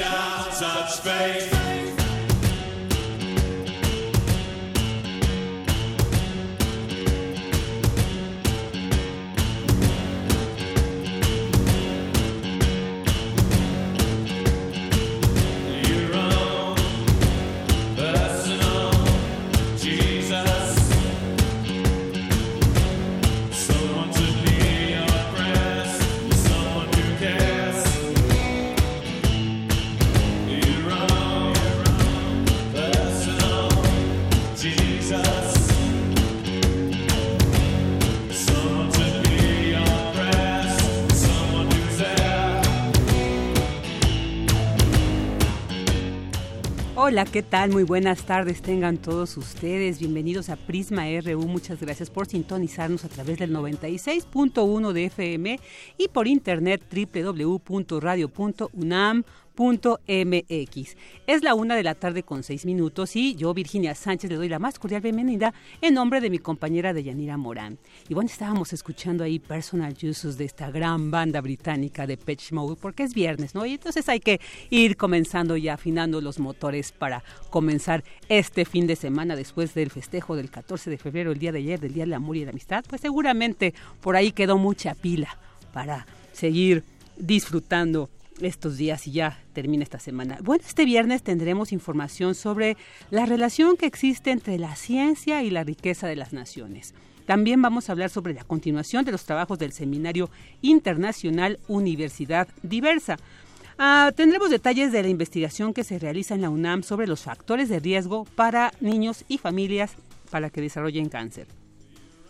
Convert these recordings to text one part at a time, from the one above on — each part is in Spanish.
out, of faith. Hola, ¿qué tal? Muy buenas tardes tengan todos ustedes. Bienvenidos a Prisma RU. Muchas gracias por sintonizarnos a través del 96.1 de FM y por internet www.radio.unam mx Es la una de la tarde con seis minutos y yo, Virginia Sánchez, le doy la más cordial bienvenida en nombre de mi compañera Deyanira Morán. Y bueno, estábamos escuchando ahí Personal Uses de esta gran banda británica de Pitch Mode porque es viernes, ¿no? Y entonces hay que ir comenzando y afinando los motores para comenzar este fin de semana después del festejo del 14 de febrero, el día de ayer, del Día del Amor y la Amistad. Pues seguramente por ahí quedó mucha pila para seguir disfrutando estos días y ya termina esta semana. Bueno, este viernes tendremos información sobre la relación que existe entre la ciencia y la riqueza de las naciones. También vamos a hablar sobre la continuación de los trabajos del Seminario Internacional Universidad Diversa. Ah, tendremos detalles de la investigación que se realiza en la UNAM sobre los factores de riesgo para niños y familias para que desarrollen cáncer.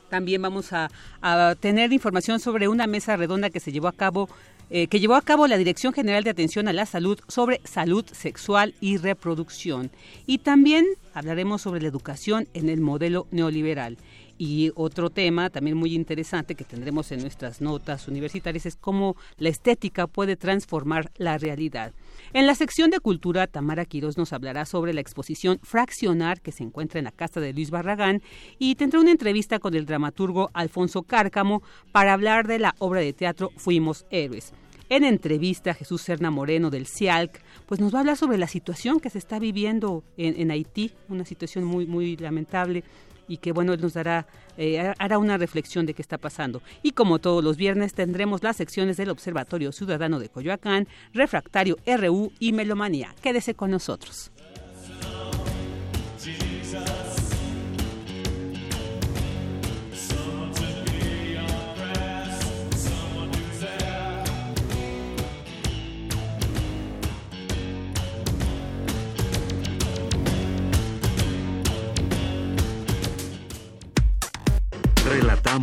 También vamos a, a, tener información sobre una mesa redonda que se llevó a cabo eh, que llevó a cabo la Dirección General de Atención a la Salud sobre salud sexual y reproducción. Y también hablaremos sobre la educación en el modelo neoliberal. Y otro tema también muy interesante que tendremos en nuestras notas universitarias es cómo la estética puede transformar la realidad. En la sección de cultura, Tamara Quiroz nos hablará sobre la exposición Fraccionar que se encuentra en la casa de Luis Barragán y tendrá una entrevista con el dramaturgo Alfonso Cárcamo para hablar de la obra de teatro Fuimos Héroes. En entrevista, Jesús Serna Moreno del CIALC, pues nos va a hablar sobre la situación que se está viviendo en, Haití, una situación muy, muy lamentable y que bueno, él nos dará, eh, hará una reflexión de qué está pasando. Y como todos los viernes tendremos las secciones del Observatorio Ciudadano de Coyoacán, Refractario RU y Melomanía. Quédese con nosotros.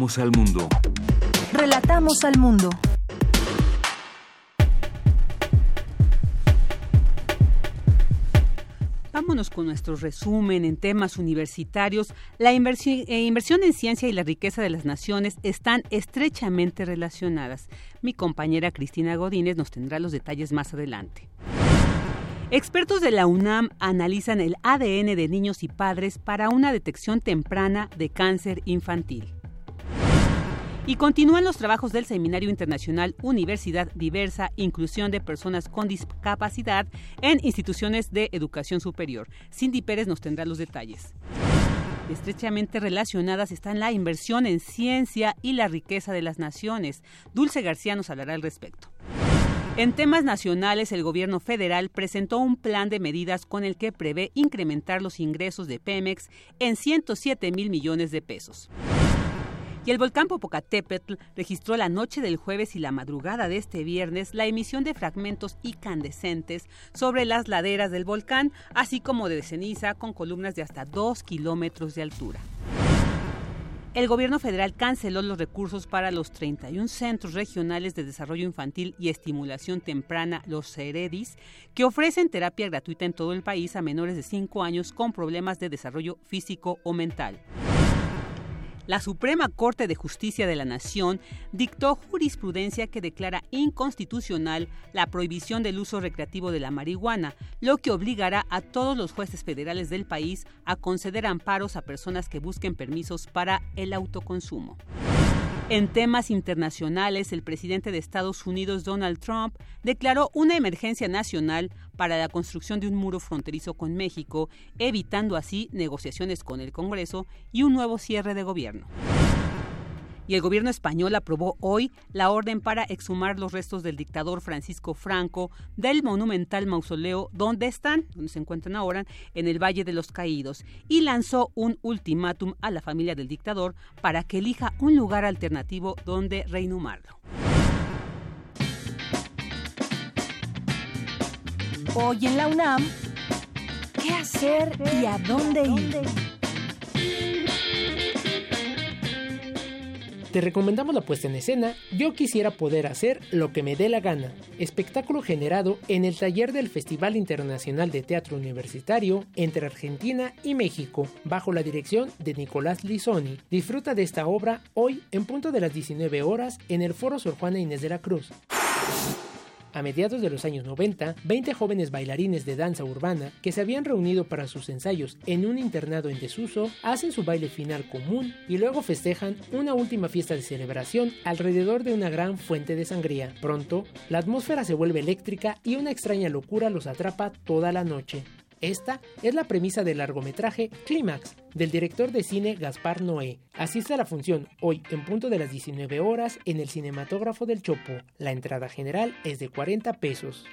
Relatamos al mundo. Relatamos al mundo. Vámonos con nuestro resumen en temas universitarios. La inversión, eh, inversión, en ciencia y la riqueza de las naciones están estrechamente relacionadas. Mi compañera Cristina Godínez nos tendrá los detalles más adelante. Expertos de la UNAM analizan el ADN de niños y padres para una detección temprana de cáncer infantil. Y continúan los trabajos del Seminario Internacional Universidad Diversa, Inclusión de Personas con Discapacidad en instituciones de educación superior. Cindy Pérez nos tendrá los detalles. Estrechamente relacionadas están la inversión en ciencia y la riqueza de las naciones. Dulce García nos hablará al respecto. En temas nacionales, el gobierno federal presentó un plan de medidas con el que prevé incrementar los ingresos de Pemex en 107 mil millones de pesos. Y el volcán Popocatépetl registró la noche del jueves y la madrugada de este viernes la emisión de fragmentos incandescentes sobre las laderas del volcán, así como de ceniza con columnas de hasta 2 kilómetros de altura. El gobierno federal canceló los recursos para los 31 centros regionales de desarrollo infantil y estimulación temprana, los CEREDIS, que ofrecen terapia gratuita en todo el país a menores de 5 años con problemas de desarrollo físico o mental la Suprema Corte de Justicia de la Nación dictó jurisprudencia que declara inconstitucional la prohibición del uso recreativo de la marihuana, lo que obligará a todos los jueces federales del país a conceder amparos a personas que busquen permisos para el autoconsumo. En temas internacionales, el presidente de Estados Unidos, Donald Trump, declaró una emergencia nacional para la construcción de un muro fronterizo con México, evitando así negociaciones con el Congreso y un nuevo cierre de gobierno y el gobierno español aprobó hoy la orden para exhumar los restos del dictador Francisco Franco del monumental mausoleo donde están, donde se encuentran ahora, en el Valle de los Caídos, y lanzó un ultimátum a la familia del dictador para que elija un lugar alternativo donde reinhumarlo. Hoy en la UNAM, ¿qué hacer y a dónde ir? Te recomendamos la puesta en escena Yo quisiera poder hacer lo que me dé la gana, espectáculo generado en el taller del Festival Internacional de Teatro Universitario entre Argentina y México, bajo la dirección de Nicolás Lizoni. Disfruta de esta obra hoy en punto de las 19 horas en el Foro Sor Juana Inés de la Cruz. A mediados de los años 90, 20 jóvenes bailarines de danza urbana que se habían reunido para sus ensayos en un internado en desuso hacen su baile final común y luego festejan una última fiesta de celebración alrededor de una gran fuente de sangría. Pronto, la atmósfera se vuelve eléctrica y una extraña locura los atrapa toda la noche. Esta es la premisa del largometraje Clímax, del director de cine Gaspar Noé. Asiste a la función hoy en punto de las 19 horas en el cinematógrafo del Chopo. La entrada general es de 40 pesos.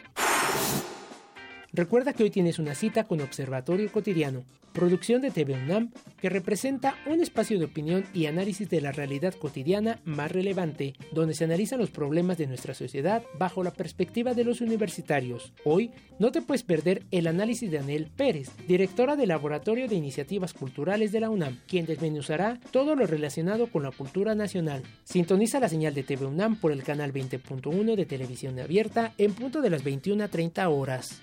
Recuerda que hoy tienes una cita con Observatorio Cotidiano, producción de TV UNAM, que representa un espacio de opinión y análisis de la realidad cotidiana más relevante, donde se analizan los problemas de nuestra sociedad bajo la perspectiva de los universitarios. Hoy no te puedes perder el análisis de Anel Pérez, directora del Laboratorio de Iniciativas Culturales de la UNAM, quien desmenuzará todo lo relacionado con la cultura nacional. Sintoniza la señal de TV UNAM por el canal 20.1 de televisión abierta en punto de las 21 a 30 horas.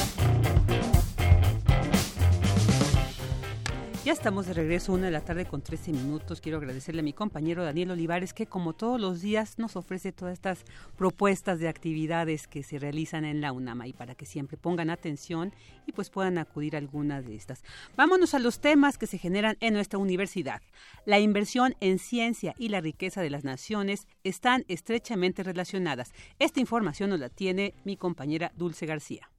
Ya estamos de regreso, una de la tarde con 13 minutos. Quiero agradecerle a mi compañero Daniel Olivares que como todos los días nos ofrece todas estas propuestas de actividades que se realizan en la UNAMA y para que siempre pongan atención y pues puedan acudir a algunas de estas. Vámonos a los temas que se generan en nuestra universidad. La inversión en ciencia y la riqueza de las naciones están estrechamente relacionadas. Esta información nos la tiene mi compañera Dulce García.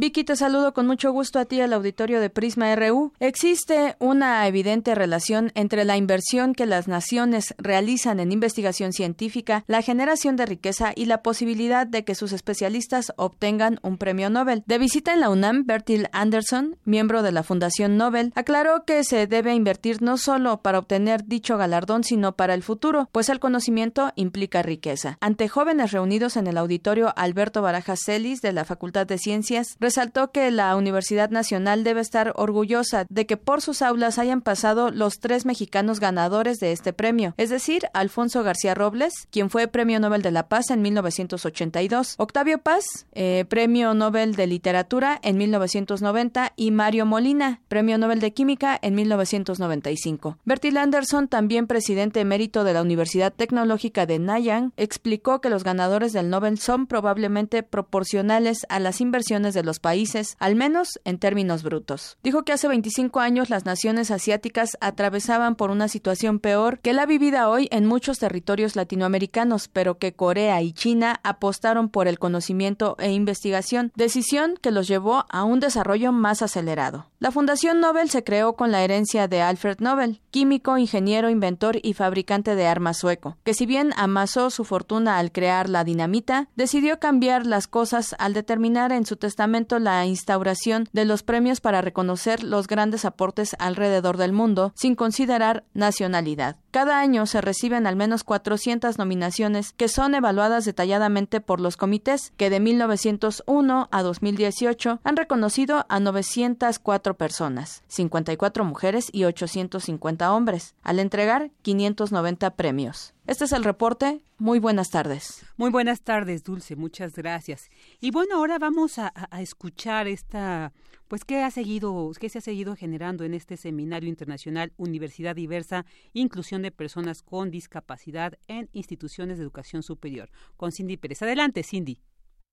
Vicky, te saludo con mucho gusto a ti al auditorio de Prisma RU. Existe una evidente relación entre la inversión que las naciones realizan en investigación científica, la generación de riqueza y la posibilidad de que sus especialistas obtengan un premio Nobel. De visita en la UNAM, Bertil Anderson, miembro de la Fundación Nobel, aclaró que se debe invertir no solo para obtener dicho galardón, sino para el futuro, pues el conocimiento implica riqueza. Ante jóvenes reunidos en el auditorio Alberto Barajas Celis de la Facultad de Ciencias, resaltó que la Universidad Nacional debe estar orgullosa de que por sus aulas hayan pasado los tres mexicanos ganadores de este premio, es decir, Alfonso García Robles, quien fue Premio Nobel de la Paz en 1982, Octavio Paz, eh, Premio Nobel de Literatura en 1990 y Mario Molina, Premio Nobel de Química en 1995. Bertil Anderson, también presidente emérito de la Universidad Tecnológica de Nanyang, explicó que los ganadores del Nobel son probablemente proporcionales a las inversiones de los países, al menos en términos brutos. Dijo que hace 25 años las naciones asiáticas atravesaban por una situación peor que la vivida hoy en muchos territorios latinoamericanos, pero que Corea y China apostaron por el conocimiento e investigación, decisión que los llevó a un desarrollo más acelerado. La Fundación Nobel se creó con la herencia de Alfred Nobel, químico, ingeniero, inventor y fabricante de armas sueco, que si bien amasó su fortuna al crear la dinamita, decidió cambiar las cosas al determinar en su testamento la instauración de los premios para reconocer los grandes aportes alrededor del mundo, sin considerar nacionalidad. Cada año se reciben al menos 400 nominaciones que son evaluadas detalladamente por los comités que de 1901 a 2018 han reconocido a 904 personas, 54 mujeres y 850 hombres, al entregar 590 premios. Este es el reporte. Muy buenas tardes. Muy buenas tardes, Dulce. Muchas gracias. Y bueno, ahora vamos a, a escuchar esta pues qué ha seguido, qué se ha seguido generando en este seminario internacional Universidad Diversa, inclusión de personas con discapacidad en instituciones de educación superior. Con Cindy Pérez. Adelante, Cindy.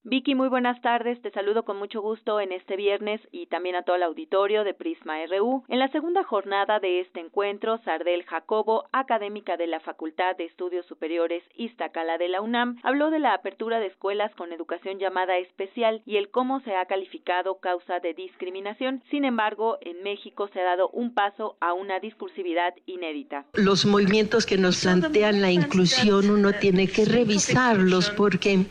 Vicky, muy buenas tardes. Te saludo con mucho gusto en este viernes y también a todo el auditorio de Prisma RU. En la segunda jornada de este encuentro, Sardel Jacobo, académica de la Facultad de Estudios Superiores Iztacala de la UNAM, habló de la apertura de escuelas con educación llamada especial y el cómo se ha calificado causa de discriminación. Sin embargo, en México se ha dado un paso a una discursividad inédita. Los movimientos que nos plantean la inclusión uno tiene que revisarlos porque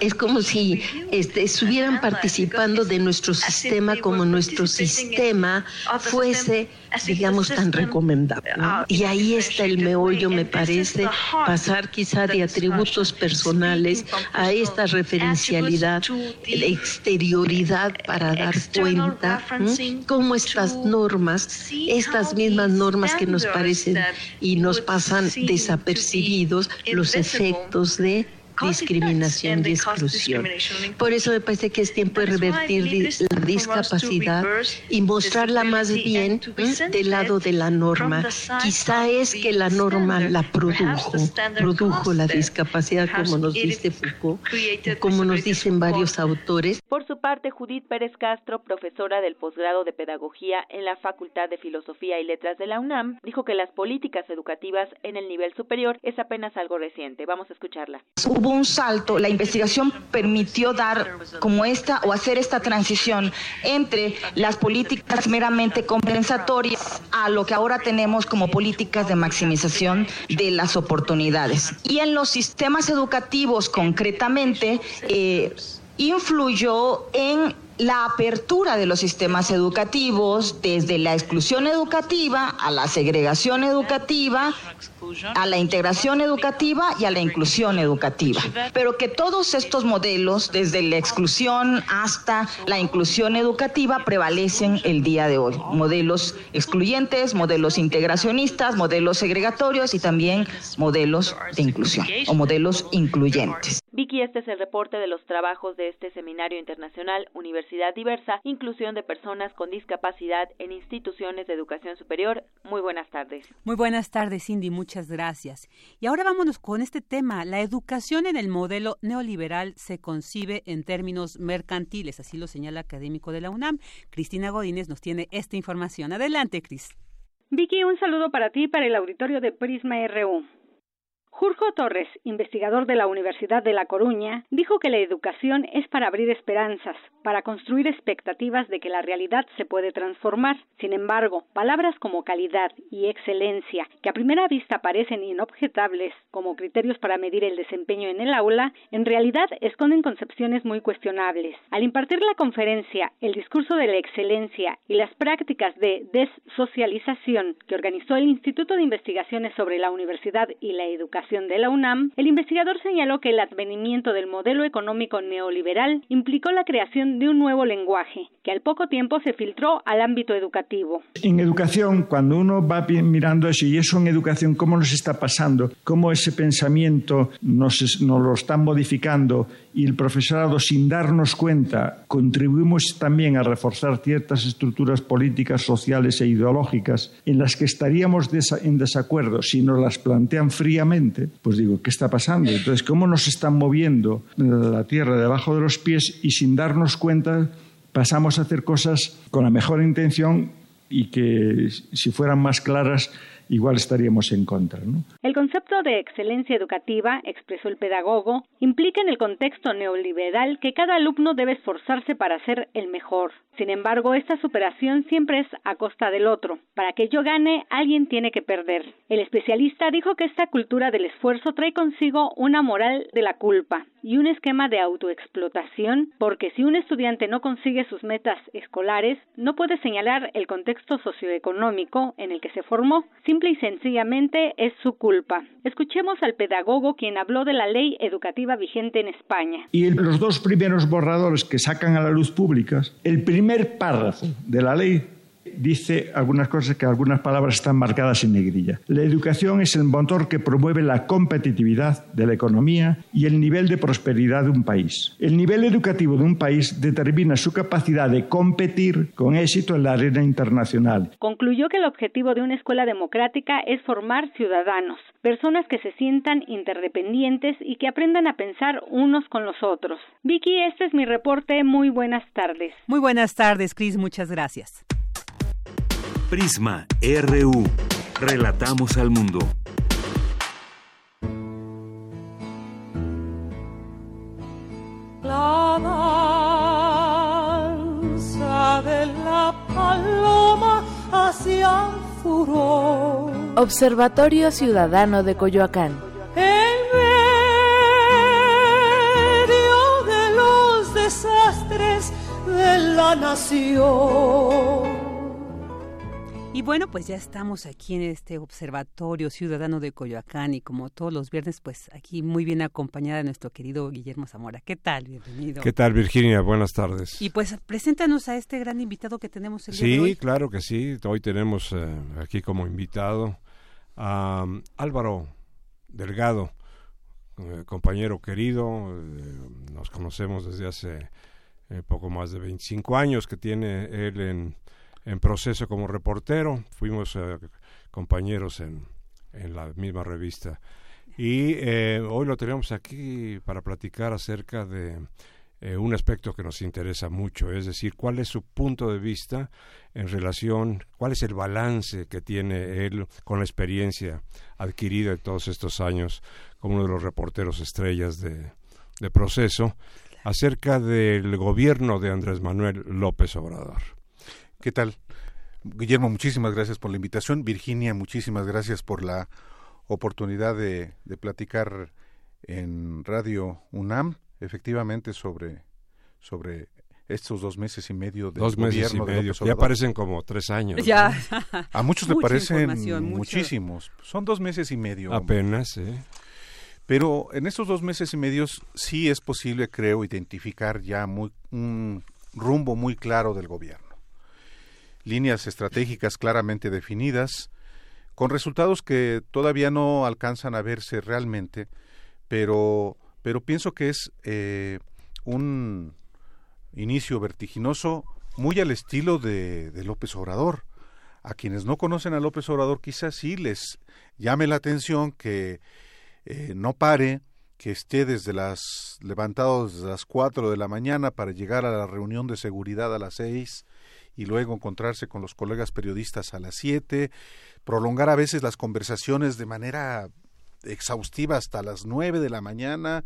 es como si este, estuvieran participando de nuestro sistema como nuestro sistema fuese, digamos, tan recomendable. Y ahí está el meollo, me parece, pasar quizá de atributos personales a esta referencialidad, exterioridad para dar cuenta cómo estas normas, estas mismas normas que nos parecen y nos pasan desapercibidos, los efectos de discriminación y exclusión. Por eso me parece que es tiempo de revertir la discapacidad y mostrarla más bien del lado de la norma. Quizá es que la norma la produjo, produjo la discapacidad, como nos dice Foucault, como nos dicen varios autores. Por su parte, Judith Pérez Castro, profesora del posgrado de Pedagogía en la Facultad de Filosofía y Letras de la UNAM, dijo que las políticas educativas en el nivel superior es apenas algo reciente. Vamos a escucharla un salto, la investigación permitió dar como esta o hacer esta transición entre las políticas meramente compensatorias a lo que ahora tenemos como políticas de maximización de las oportunidades. Y en los sistemas educativos concretamente, eh, influyó en la apertura de los sistemas educativos, desde la exclusión educativa a la segregación educativa, a la integración educativa y a la inclusión educativa. Pero que todos estos modelos, desde la exclusión hasta la inclusión educativa, prevalecen el día de hoy. Modelos excluyentes, modelos integracionistas, modelos segregatorios y también modelos de inclusión o modelos incluyentes. Vicky, este es el reporte de los trabajos de este seminario internacional Universidad Diversa, Inclusión de Personas con Discapacidad en Instituciones de Educación Superior. Muy buenas tardes. Muy buenas tardes, Cindy. Muchas gracias. Y ahora vámonos con este tema. La educación en el modelo neoliberal se concibe en términos mercantiles, así lo señala académico de la UNAM. Cristina Godínez nos tiene esta información. Adelante, Cris. Vicky, un saludo para ti y para el auditorio de Prisma RU. Jurjo Torres, investigador de la Universidad de La Coruña, dijo que la educación es para abrir esperanzas, para construir expectativas de que la realidad se puede transformar. Sin embargo, palabras como calidad y excelencia, que a primera vista parecen inobjetables como criterios para medir el desempeño en el aula, en realidad esconden concepciones muy cuestionables. Al impartir la conferencia El discurso de la excelencia y las prácticas de desocialización que organizó el Instituto de Investigaciones sobre la Universidad y la Educación, de la UNAM, el investigador señaló que el advenimiento del modelo económico neoliberal implicó la creación de un nuevo lenguaje, que al poco tiempo se filtró al ámbito educativo. En educación, cuando uno va mirando eso, y eso en educación, ¿cómo nos está pasando? ¿Cómo ese pensamiento nos, nos lo están modificando? Y el profesorado, sin darnos cuenta, contribuimos también a reforzar ciertas estructuras políticas, sociales e ideológicas en las que estaríamos en desacuerdo si nos las plantean fríamente, pues digo, ¿qué está pasando? Entonces, ¿cómo nos están moviendo la tierra debajo de los pies y sin darnos cuenta pasamos a hacer cosas con la mejor intención y que si fueran más claras igual estaríamos en contra. ¿no? El concepto de excelencia educativa, expresó el pedagogo, implica en el contexto neoliberal que cada alumno debe esforzarse para ser el mejor. Sin embargo, esta superación siempre es a costa del otro. Para que yo gane, alguien tiene que perder. El especialista dijo que esta cultura del esfuerzo trae consigo una moral de la culpa y un esquema de autoexplotación, porque si un estudiante no consigue sus metas escolares, no puede señalar el contexto socioeconómico en el que se formó, simple y sencillamente es su culpa. Escuchemos al pedagogo quien habló de la ley educativa vigente en España. Y los dos primeros borradores que sacan a la luz públicas, el primer párrafo de la ley dice algunas cosas que algunas palabras están marcadas en negrilla. La educación es el motor que promueve la competitividad de la economía y el nivel de prosperidad de un país. El nivel educativo de un país determina su capacidad de competir con éxito en la arena internacional. Concluyó que el objetivo de una escuela democrática es formar ciudadanos, personas que se sientan interdependientes y que aprendan a pensar unos con los otros. Vicky, este es mi reporte. Muy buenas tardes. Muy buenas tardes, Cris. Muchas gracias. Prisma RU. Relatamos al mundo. La danza de la paloma hacia el furor. Observatorio Ciudadano de Coyoacán. En medio de los desastres de la nación. Y bueno, pues ya estamos aquí en este Observatorio Ciudadano de Coyoacán y como todos los viernes, pues aquí muy bien acompañada de nuestro querido Guillermo Zamora. ¿Qué tal? Bienvenido. ¿Qué tal, Virginia? Buenas tardes. Y pues preséntanos a este gran invitado que tenemos el sí, día de hoy. Sí, claro que sí. Hoy tenemos eh, aquí como invitado a um, Álvaro Delgado, eh, compañero querido. Eh, nos conocemos desde hace poco más de 25 años que tiene él en en proceso como reportero, fuimos eh, compañeros en, en, la misma revista. Y eh, hoy lo tenemos aquí para platicar acerca de eh, un aspecto que nos interesa mucho, es decir, cuál es su punto de vista en relación, cuál es el balance que tiene él con la experiencia adquirida en todos estos años como uno de los reporteros estrellas de, de proceso acerca del gobierno de Andrés Manuel López Obrador. ¿Qué tal? Guillermo, muchísimas gracias por la invitación. Virginia, muchísimas gracias por la oportunidad de, de platicar en Radio UNAM, efectivamente, sobre, sobre estos dos meses y medio de dos meses y medio. ya parecen como tres años. Ya. ¿no? A muchos le parecen muchísimos. Son dos meses y medio. Apenas, ¿eh? Pero en estos dos meses y medio sí es posible, creo, identificar ya muy, un rumbo muy claro del gobierno líneas estratégicas claramente definidas, con resultados que todavía no alcanzan a verse realmente, pero, pero pienso que es eh, un inicio vertiginoso muy al estilo de, de, López Obrador. A quienes no conocen a López Obrador quizás sí les llame la atención que eh, no pare, que esté desde las levantado desde las cuatro de la mañana para llegar a la reunión de seguridad a las seis, y luego encontrarse con los colegas periodistas a las 7, prolongar a veces las conversaciones de manera exhaustiva hasta las 9 de la mañana,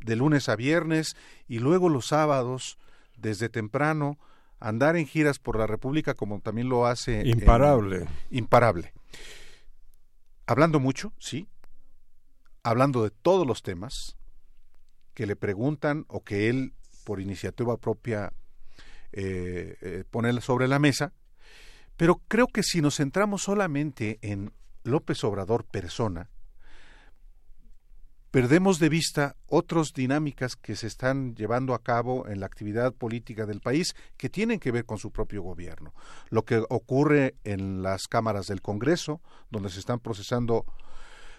de lunes a viernes, y luego los sábados, desde temprano, andar en giras por la República como también lo hace. Imparable. En, imparable. Hablando mucho, sí. Hablando de todos los temas que le preguntan o que él, por iniciativa propia, eh, eh, poner sobre la mesa, pero creo que si nos centramos solamente en López Obrador persona, perdemos de vista otras dinámicas que se están llevando a cabo en la actividad política del país que tienen que ver con su propio gobierno. Lo que ocurre en las cámaras del Congreso, donde se están procesando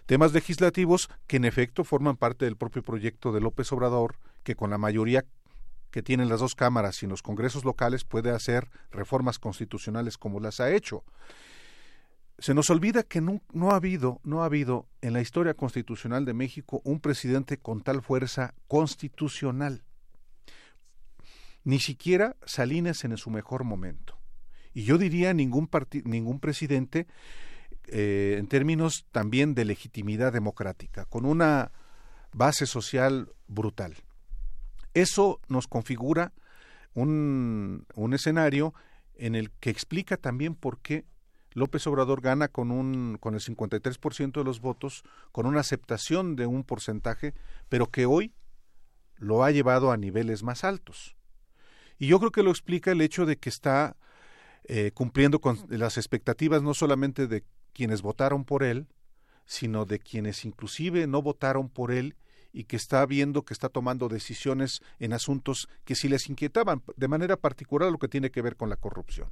temas legislativos que en efecto forman parte del propio proyecto de López Obrador, que con la mayoría que tienen las dos cámaras y los congresos locales puede hacer reformas constitucionales como las ha hecho. Se nos olvida que no, no, ha habido, no ha habido en la historia constitucional de México un presidente con tal fuerza constitucional. ni siquiera Salinas en su mejor momento. Y yo diría ningún, ningún presidente eh, en términos también de legitimidad democrática, con una base social brutal. Eso nos configura un, un escenario en el que explica también por qué López Obrador gana con, un, con el 53% de los votos, con una aceptación de un porcentaje, pero que hoy lo ha llevado a niveles más altos. Y yo creo que lo explica el hecho de que está eh, cumpliendo con las expectativas no solamente de quienes votaron por él, sino de quienes inclusive no votaron por él y que está viendo que está tomando decisiones en asuntos que sí les inquietaban, de manera particular lo que tiene que ver con la corrupción.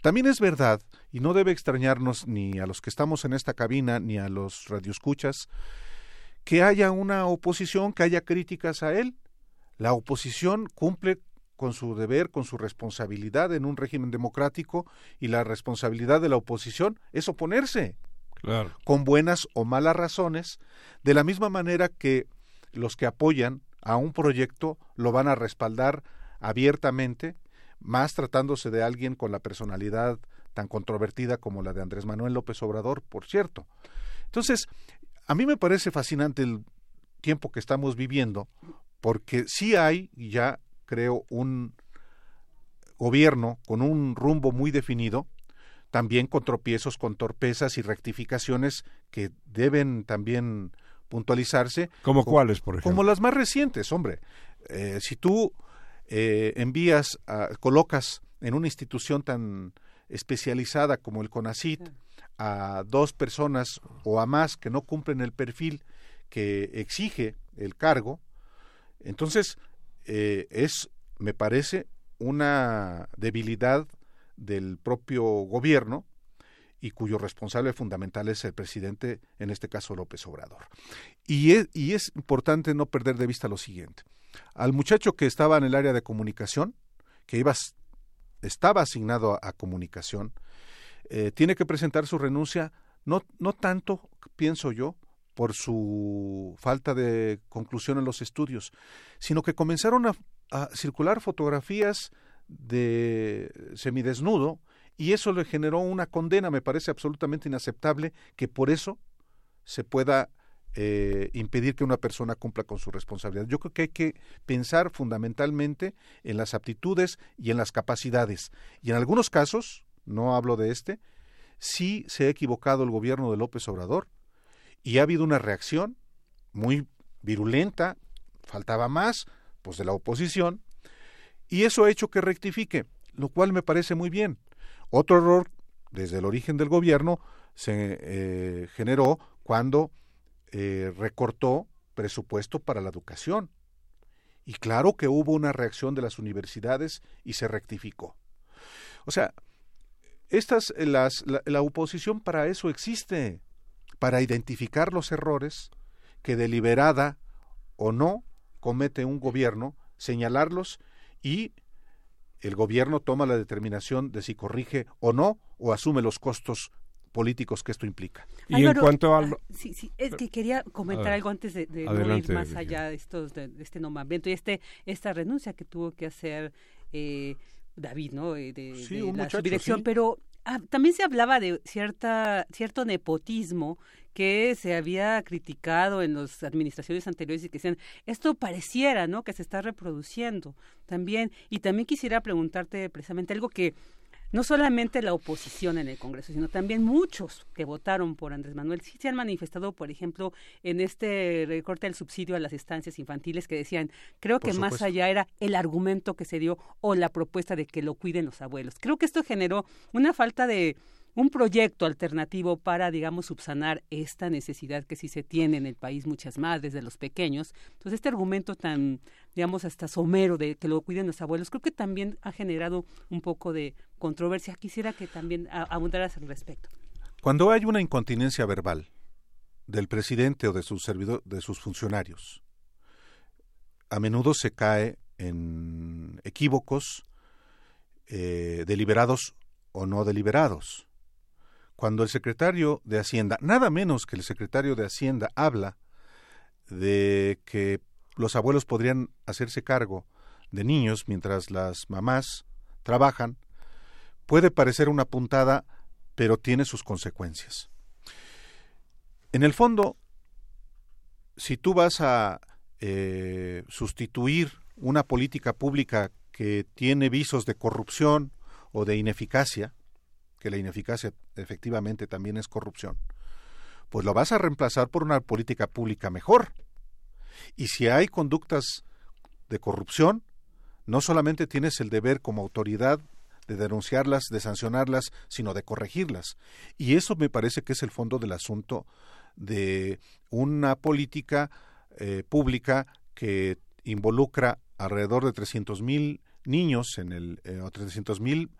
También es verdad, y no debe extrañarnos ni a los que estamos en esta cabina ni a los radioescuchas, que haya una oposición, que haya críticas a él. La oposición cumple con su deber, con su responsabilidad en un régimen democrático y la responsabilidad de la oposición es oponerse. Con buenas o malas razones, de la misma manera que los que apoyan a un proyecto lo van a respaldar abiertamente, más tratándose de alguien con la personalidad tan controvertida como la de Andrés Manuel López Obrador, por cierto. Entonces, a mí me parece fascinante el tiempo que estamos viviendo, porque sí hay ya creo, un gobierno con un rumbo muy definido, también con tropiezos, con torpezas y rectificaciones que deben también puntualizarse. ¿Como cuáles, por ejemplo? Como las más recientes, hombre. Eh, si tú eh, envías, colocas en una institución tan especializada como el CONACIT a dos personas o a más que no cumplen el perfil que exige el cargo, entonces eh, es, me parece, una debilidad del propio gobierno y cuyo responsable fundamental es el presidente, en este caso López Obrador. Y es, y es importante no perder de vista lo siguiente. Al muchacho que estaba en el área de comunicación, que iba, estaba asignado a, comunicación, eh, tiene que presentar su renuncia, no, no tanto, pienso yo, por su falta de conclusión en los estudios, sino que comenzaron a, circular fotografías de semidesnudo y eso le generó una condena, me parece absolutamente inaceptable que por eso se pueda eh, impedir que una persona cumpla con su responsabilidad. Yo creo que hay que pensar fundamentalmente en las aptitudes y en las capacidades. Y en algunos casos, no hablo de este, sí se ha equivocado el gobierno de López Obrador y ha habido una reacción muy virulenta, faltaba más, pues de la oposición, y eso ha hecho que rectifique, lo cual me parece muy bien. Otro error desde el origen del gobierno se eh, generó cuando eh, recortó presupuesto para la educación. Y claro que hubo una reacción de las universidades y se rectificó. O sea, estas, las, la oposición para eso existe para identificar los errores que deliberada o no comete un gobierno, señalarlos y el gobierno toma la determinación de si corrige o no o asume los costos políticos que esto implica. Y en cuanto al... Ah, sí, sí, es que quería comentar algo antes de, no ir más allá de, estos, de, este nombramiento y este, esta renuncia que tuvo que hacer eh, David, ¿no? Eh, de, la dirección, pero Ah, también se hablaba de cierta, cierto nepotismo que se había criticado en las administraciones anteriores y que decían, esto pareciera, ¿no?, que se está reproduciendo también. Y también quisiera preguntarte precisamente algo que no solamente la oposición en el Congreso, sino también muchos que votaron por Andrés Manuel sí se han manifestado, por ejemplo, en este recorte del subsidio a las estancias infantiles que decían, creo que más allá era el argumento que se dio o la propuesta de que lo cuiden los abuelos. Creo que esto generó una falta de un proyecto alternativo para, digamos, subsanar esta necesidad que sí se tiene en el país muchas más desde los pequeños. Entonces, este argumento tan, digamos, hasta somero de que lo cuiden los abuelos, creo que también ha generado un poco de controversia. Quisiera que también abundaras al respecto. Cuando hay una incontinencia verbal del presidente o de sus, de sus funcionarios, a menudo se cae en equívocos eh, deliberados o no deliberados cuando el secretario de Hacienda, nada menos que el secretario de Hacienda, habla de que los abuelos podrían hacerse cargo de niños mientras las mamás trabajan, puede parecer una puntada, pero tiene sus consecuencias. En el fondo, si tú vas a eh, sustituir una política pública que tiene visos de corrupción o de ineficacia, que la ineficacia efectivamente también es corrupción, pues lo vas a reemplazar por una política pública mejor. Y si hay conductas de corrupción, no solamente tienes el deber como autoridad de denunciarlas, de sancionarlas, sino de corregirlas. Y eso me parece que es el fondo del asunto de una política eh, pública que involucra alrededor de 300 mil niños en el, eh, o 300 mil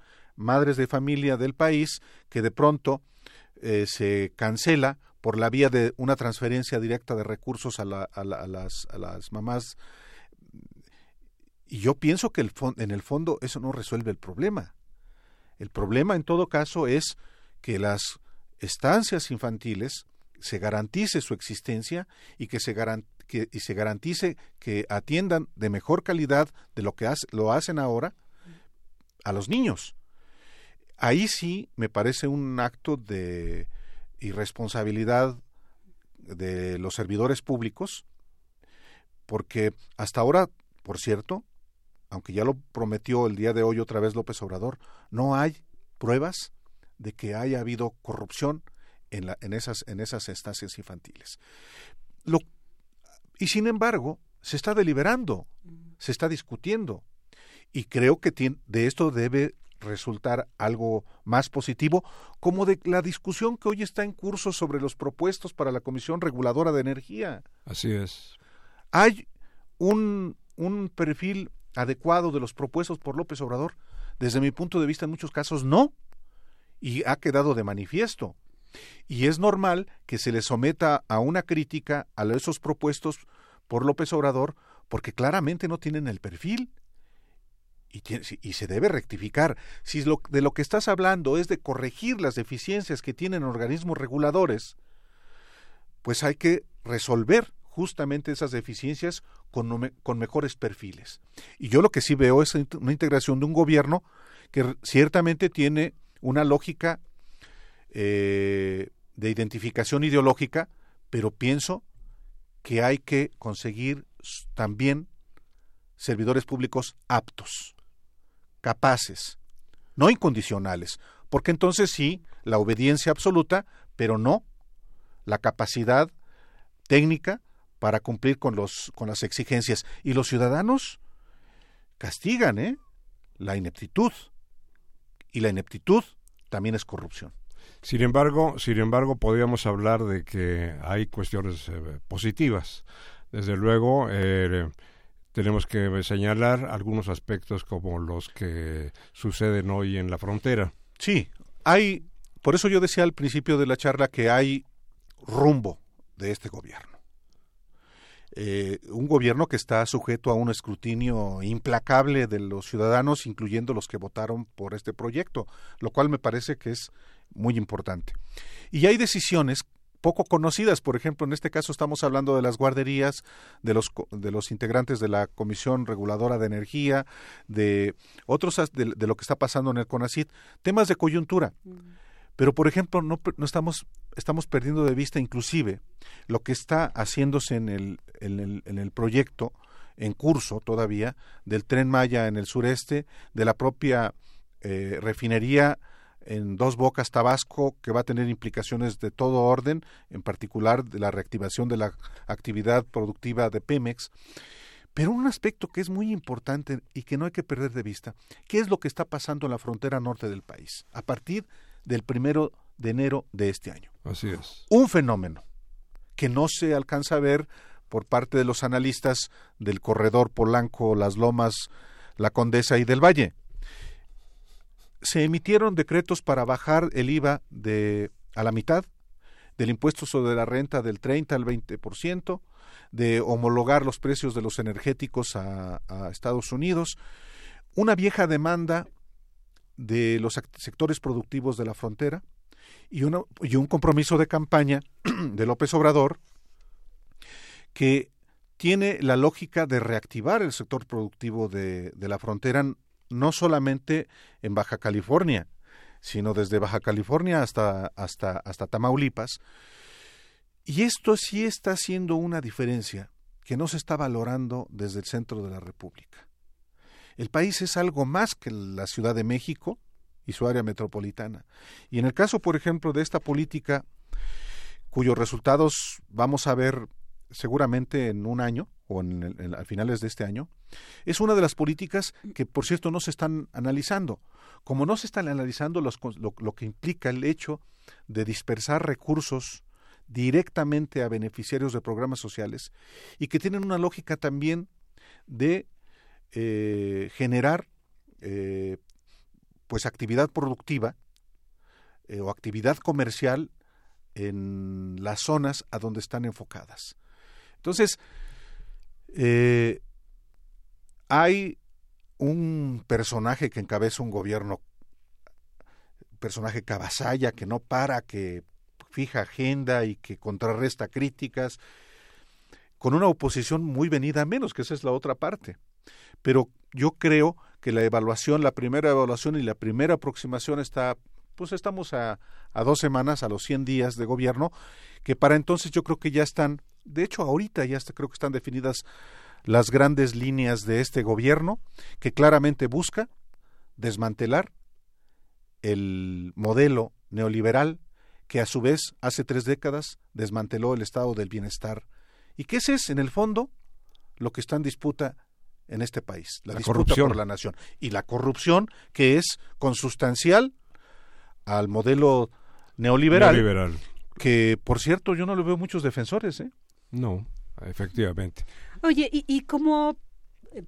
madres de familia del país que de pronto eh, se cancela por la vía de una transferencia directa de recursos a, las, a las mamás. Y yo pienso que el en el fondo eso no resuelve el problema. El problema en todo caso es que las estancias infantiles se garantice su existencia y que se, que, y se garantice que atiendan de mejor calidad de lo que lo hacen ahora a los niños. Ahí sí me parece un acto de irresponsabilidad de los servidores públicos, porque hasta ahora, por cierto, aunque ya lo prometió el día de hoy otra vez López Obrador, no hay pruebas de que haya habido corrupción en, la, en, esas, en esas estancias infantiles. Lo, y sin embargo, se está deliberando, se está discutiendo, y creo que de esto debe resultar algo más positivo, como de la discusión que hoy está en curso sobre los propuestos para la Comisión Reguladora de Energía. Así es. Hay un, un perfil adecuado de los propuestos por López Obrador? Desde mi punto de vista, en muchos casos no. Y ha quedado de manifiesto. Y es normal que se le someta a una crítica a esos propuestos por López Obrador porque claramente no tienen el perfil. Y, se debe rectificar. Si lo, de lo que estás hablando es de corregir las deficiencias que tienen organismos reguladores, pues hay que resolver justamente esas deficiencias con, con, mejores perfiles. Y yo lo que sí veo es una integración de un gobierno que ciertamente tiene una lógica eh, de identificación ideológica, pero pienso que hay que conseguir también servidores públicos aptos, capaces, no incondicionales, porque entonces sí, la obediencia absoluta, pero no la capacidad técnica para cumplir con, los, con las exigencias. Y los ciudadanos castigan ¿eh? la ineptitud. Y la ineptitud también es corrupción. Sin embargo, sin embargo, podríamos hablar de que hay cuestiones eh, positivas. Desde luego, eh, tenemos que señalar algunos aspectos como los que suceden hoy en la frontera. Sí, hay, por eso yo decía al principio de la charla que hay rumbo de este gobierno. Eh, un gobierno que está sujeto a un escrutinio implacable de los ciudadanos, incluyendo los que votaron por este proyecto, lo cual me parece que es muy importante. Y hay decisiones poco conocidas, por ejemplo, en este caso estamos hablando de las guarderías, de los, de los integrantes de la Comisión Reguladora de Energía, de otros, de, lo que está pasando en el CONACIT, temas de coyuntura. Mm. Pero, por ejemplo, no, no estamos, estamos perdiendo de vista inclusive lo que está haciéndose en el, en el, en el proyecto en curso todavía del tren Maya en el sureste, de la propia eh, refinería en Dos Bocas, Tabasco, que va a tener implicaciones de todo orden, en particular de la reactivación de la actividad productiva de Pemex. Pero un aspecto que es muy importante y que no hay que perder de vista, ¿qué es lo que está pasando en la frontera norte del país? A partir del primero de enero de este año. Así es. Un fenómeno que no se alcanza a ver por parte de los analistas del corredor Polanco, Las Lomas, La Condesa y del Valle. Se emitieron decretos para bajar el IVA de a la mitad, del impuesto sobre la renta del 30 al 20%, de homologar los precios de los energéticos a, Estados Unidos, una vieja demanda de los sectores productivos de la frontera y, un compromiso de campaña de López Obrador que tiene la lógica de reactivar el sector productivo de la frontera, no solamente en Baja California, sino desde Baja California hasta, hasta, hasta Tamaulipas. Y esto sí está haciendo una diferencia que no se está valorando desde el centro de la República. El país es algo más que la Ciudad de México y su área metropolitana. Y en el caso, por ejemplo, de esta política, cuyos resultados vamos a ver seguramente en un año o en, a finales de este año, es una de las políticas que, por cierto, no se están analizando. Como no se están analizando lo, lo que implica el hecho de dispersar recursos directamente a beneficiarios de programas sociales y que tienen una lógica también de eh, generar eh, pues actividad productiva eh, o actividad comercial en las zonas a donde están enfocadas. Entonces, hay un personaje que encabeza un gobierno, personaje cabazaya que no para, que fija agenda y que contrarresta críticas, con una oposición muy venida a menos, que esa es la otra parte. Pero yo creo que la evaluación, la primera evaluación y la primera aproximación está, pues estamos a, a dos semanas, a los 100 días de gobierno, que para entonces yo creo que ya están, de hecho ahorita ya creo que están definidas las grandes líneas de este gobierno, que claramente busca desmantelar el modelo neoliberal que a su vez hace tres décadas desmanteló el estado del bienestar. Y que ese es en el fondo lo que está en disputa en este país, la, disputa corrupción. por la nación. Y la corrupción que es consustancial al modelo neoliberal, que por cierto yo no le veo muchos defensores, ¿eh? No, efectivamente. Oye, y, y como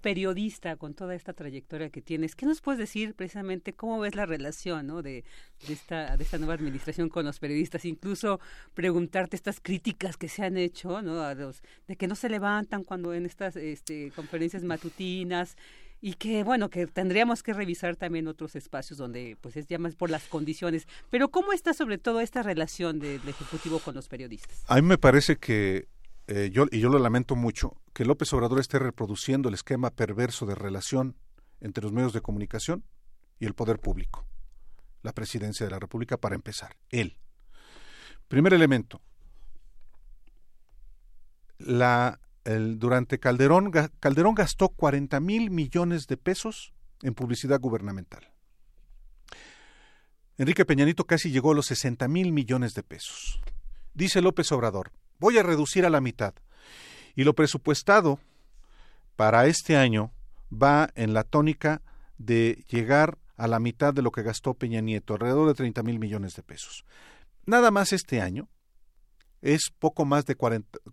periodista con toda esta trayectoria que tienes, ¿qué nos puedes decir precisamente cómo ves la relación ¿no? de, de, esta, de esta nueva administración con los periodistas? Incluso preguntarte estas críticas que se han hecho, ¿no? A los, de que no se levantan cuando en estas este, conferencias matutinas y que bueno que tendríamos que revisar también otros espacios donde pues es ya más por las condiciones pero cómo está sobre todo esta relación del ejecutivo con los periodistas a mí me parece que eh, yo, y yo lo lamento mucho, que López Obrador esté reproduciendo el esquema perverso de relación entre los medios de comunicación y el poder público, la presidencia de la República, para empezar. Él. Primer elemento. La, durante Calderón, Calderón gastó 40 mil millones de pesos en publicidad gubernamental. Enrique Peñanito casi llegó a los 60 mil millones de pesos. Dice López Obrador, voy a reducir a la mitad. Y lo presupuestado para este año va en la tónica de llegar a la mitad de lo que gastó Peña Nieto, alrededor de 30 mil millones de pesos. Nada más este año es poco más de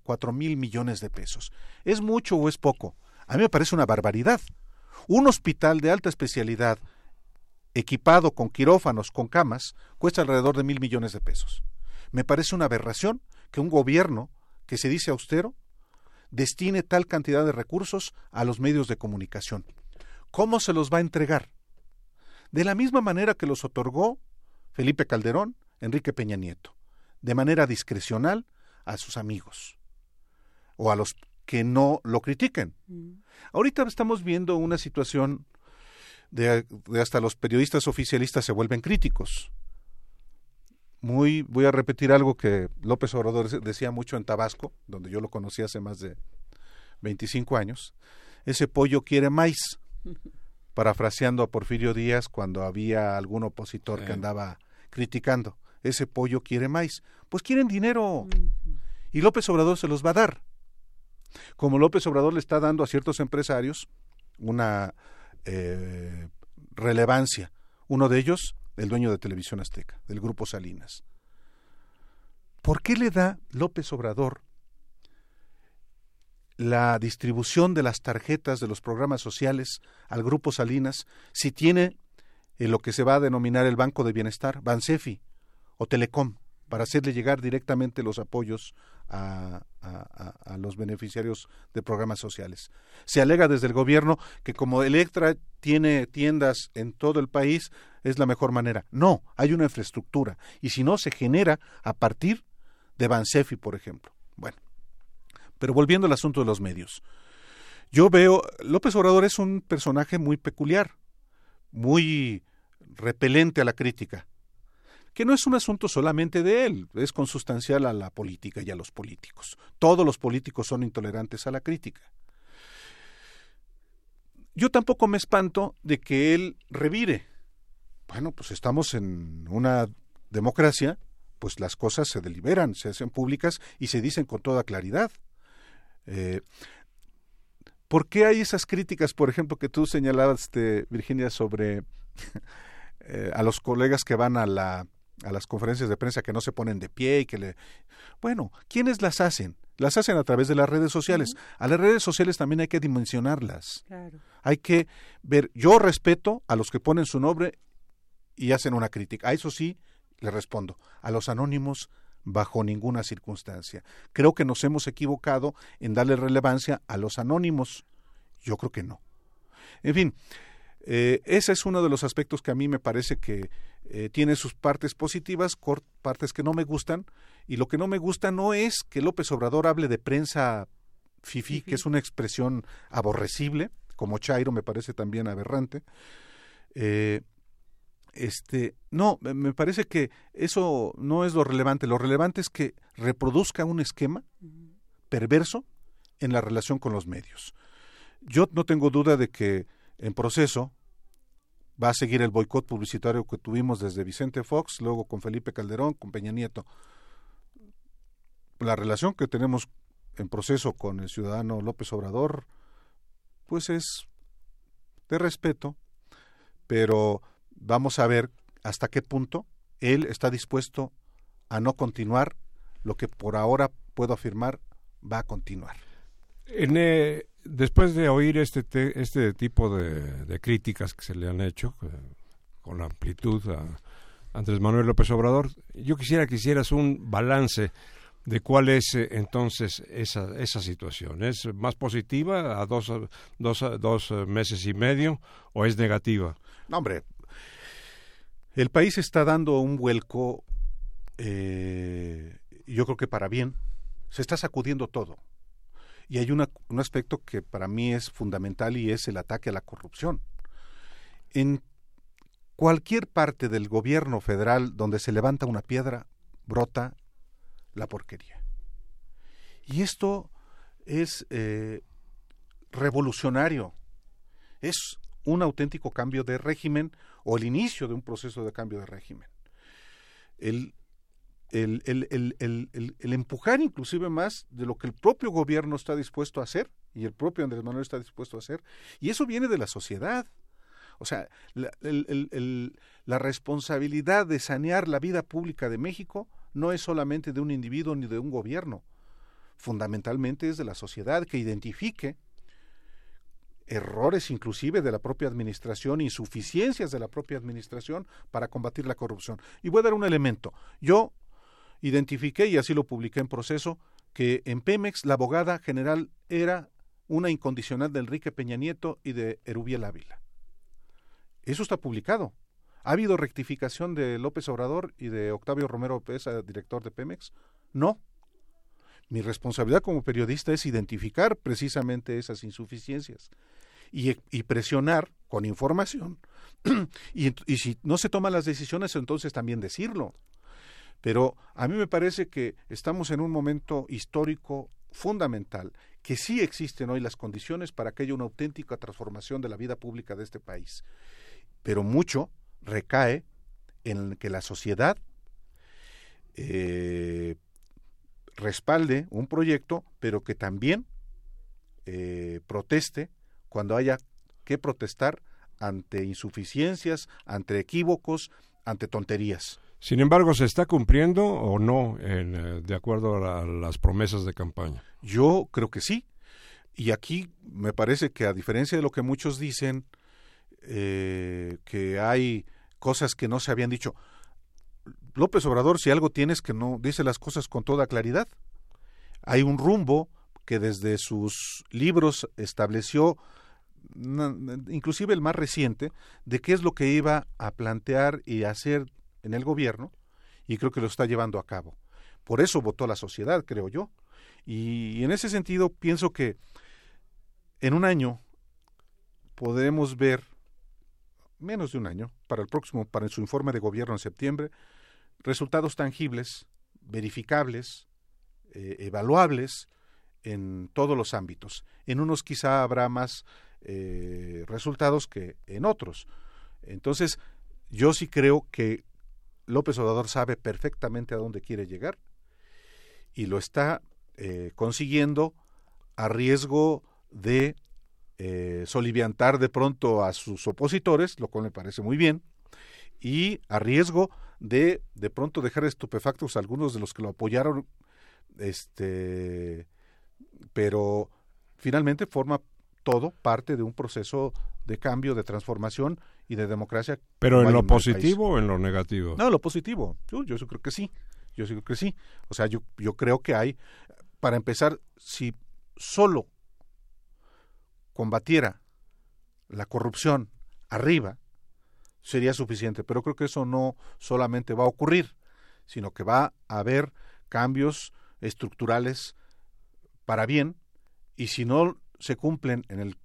4 mil millones de pesos. ¿Es mucho o es poco? A mí me parece una barbaridad. Un hospital de alta especialidad equipado con quirófanos, con camas, cuesta alrededor de mil millones de pesos. Me parece una aberración que un gobierno que se dice austero destine tal cantidad de recursos a los medios de comunicación. ¿Cómo se los va a entregar? De la misma manera que los otorgó Felipe Calderón, Enrique Peña Nieto, de manera discrecional a sus amigos o a los que no lo critiquen. Mm. Ahorita estamos viendo una situación de, de, hasta los periodistas oficialistas se vuelven críticos. Muy, voy a repetir algo que López Obrador decía mucho en Tabasco, donde yo lo conocí hace más de 25 años, ese pollo quiere maíz, parafraseando a Porfirio Díaz cuando había algún opositor que andaba criticando, ese pollo quiere maíz, pues quieren dinero. Y López Obrador se los va a dar. Como López Obrador le está dando a ciertos empresarios una eh, relevancia, uno de ellos el dueño de Televisión Azteca, del Grupo Salinas. ¿Por qué le da López Obrador la distribución de las tarjetas de los programas sociales al Grupo Salinas si tiene lo que se va a denominar el Banco de Bienestar, Bansefi o Telecom, para hacerle llegar directamente los apoyos a, los beneficiarios de programas sociales. Se alega desde el gobierno que como Electra tiene tiendas en todo el país, es la mejor manera. No, hay una infraestructura y si no, se genera a partir de Bansefi, por ejemplo. Bueno, Pero volviendo al asunto de los medios. Yo veo, López Obrador es un personaje muy peculiar, muy repelente a la crítica, que no es un asunto solamente de él, es consustancial a la política y a los políticos. Todos los políticos son intolerantes a la crítica. Yo tampoco me espanto de que él revire. Bueno, pues estamos en una democracia, pues las cosas se deliberan, se hacen públicas y se dicen con toda claridad. Eh, ¿Por qué hay esas críticas, por ejemplo, que tú señalabas, este, Virginia, sobre eh, a los colegas que van a, la, a las conferencias de prensa que no se ponen de pie y que le... Bueno, ¿quiénes las hacen? Las hacen a través de las redes sociales. A las redes sociales también hay que dimensionarlas. Hay que ver, yo respeto a los que ponen su nombre y hacen una crítica. A eso sí, le respondo. A los anónimos, bajo ninguna circunstancia. Creo que nos hemos equivocado en darle relevancia a los anónimos. Yo creo que no. En fin, eh, ese es uno de los aspectos que a mí me parece que eh, tiene sus partes positivas, partes que no me gustan, y lo que no me gusta no es que López Obrador hable de prensa fifi, que es una expresión aborrecible, como Chairo me parece también aberrante. Eh, este, no, me parece que eso no es lo relevante. Lo relevante es que reproduzca un esquema perverso en la relación con los medios. Yo no tengo duda de que en proceso va a seguir el boicot publicitario que tuvimos desde Vicente Fox, luego con Felipe Calderón, con Peña Nieto. La relación que tenemos en proceso con el ciudadano López Obrador, pues es de respeto, pero vamos a ver hasta qué punto él está dispuesto a no continuar lo que por ahora puedo afirmar va a continuar. Eh, después de oír este, este tipo de, críticas que se le han hecho eh, con amplitud a Andrés Manuel López Obrador, yo quisiera que hicieras un balance de cuál es eh, entonces esa, esa situación. ¿Es más positiva a dos, dos, dos meses y medio o es negativa? No, hombre, el país está dando un vuelco, eh, yo creo que para bien, se está sacudiendo todo. Y hay un aspecto que para mí es fundamental y es el ataque a la corrupción. En cualquier parte del gobierno federal donde se levanta una piedra, brota la porquería. Y esto es eh, revolucionario. Es un auténtico cambio de régimen o el inicio de un proceso de cambio de régimen. El, el, el, el, empujar inclusive más de lo que el propio gobierno está dispuesto a hacer y el propio Andrés Manuel está dispuesto a hacer. Y eso viene de la sociedad. O sea, la, la responsabilidad de sanear la vida pública de México no es solamente de un individuo ni de un gobierno. Fundamentalmente es de la sociedad que identifique errores inclusive de la propia administración, insuficiencias de la propia administración para combatir la corrupción. Y voy a dar un elemento. Yo identifiqué, y así lo publiqué en proceso, que en Pemex la abogada general era una incondicional de Enrique Peña Nieto y de Erubiel Ávila. Eso está publicado. ¿Ha habido rectificación de López Obrador y de Octavio Romero Pesa, director de Pemex? No. Mi responsabilidad como periodista es identificar precisamente esas insuficiencias y, presionar con información. y si no se toman las decisiones, entonces también decirlo. Pero a mí me parece que estamos en un momento histórico fundamental, que sí existen hoy las condiciones para que haya una auténtica transformación de la vida pública de este país. Pero mucho recae en que la sociedad eh, respalde un proyecto, pero que también eh, proteste cuando haya que protestar ante insuficiencias, ante equívocos, ante tonterías. Sin embargo, ¿se está cumpliendo o no en, eh, de acuerdo a las promesas de campaña? Yo creo que sí. Y aquí me parece que a diferencia de lo que muchos dicen, eh, que hay cosas que no se habían dicho, López Obrador, si algo tienes que no dice las cosas con toda claridad. Hay un rumbo que desde sus libros estableció inclusive el más reciente, de qué es lo que iba a plantear y hacer en el gobierno, y creo que lo está llevando a cabo. Por eso votó la sociedad, creo yo. Y en ese sentido pienso que en un año podremos ver, menos de un año, para el próximo, para su informe de gobierno en septiembre, resultados tangibles, verificables, eh, evaluables en todos los ámbitos. En unos quizá habrá más eh, resultados que en otros. Entonces, yo sí creo que López Obrador sabe perfectamente a dónde quiere llegar y lo está eh, consiguiendo a riesgo de eh, soliviantar de pronto a sus opositores, lo cual me parece muy bien, y a riesgo de de pronto dejar estupefactos a algunos de los que lo apoyaron, este, pero finalmente forma todo parte de un proceso de cambio, de transformación y de democracia. ¿Pero en lo positivo o en lo negativo? No, en lo positivo. Yo, yo creo que sí. Yo creo que sí. O sea, yo, yo creo que hay, para empezar, si solo combatiera la corrupción arriba, sería suficiente. Pero creo que eso no solamente va a ocurrir, sino que va a haber cambios estructurales para bien y si no se cumplen en el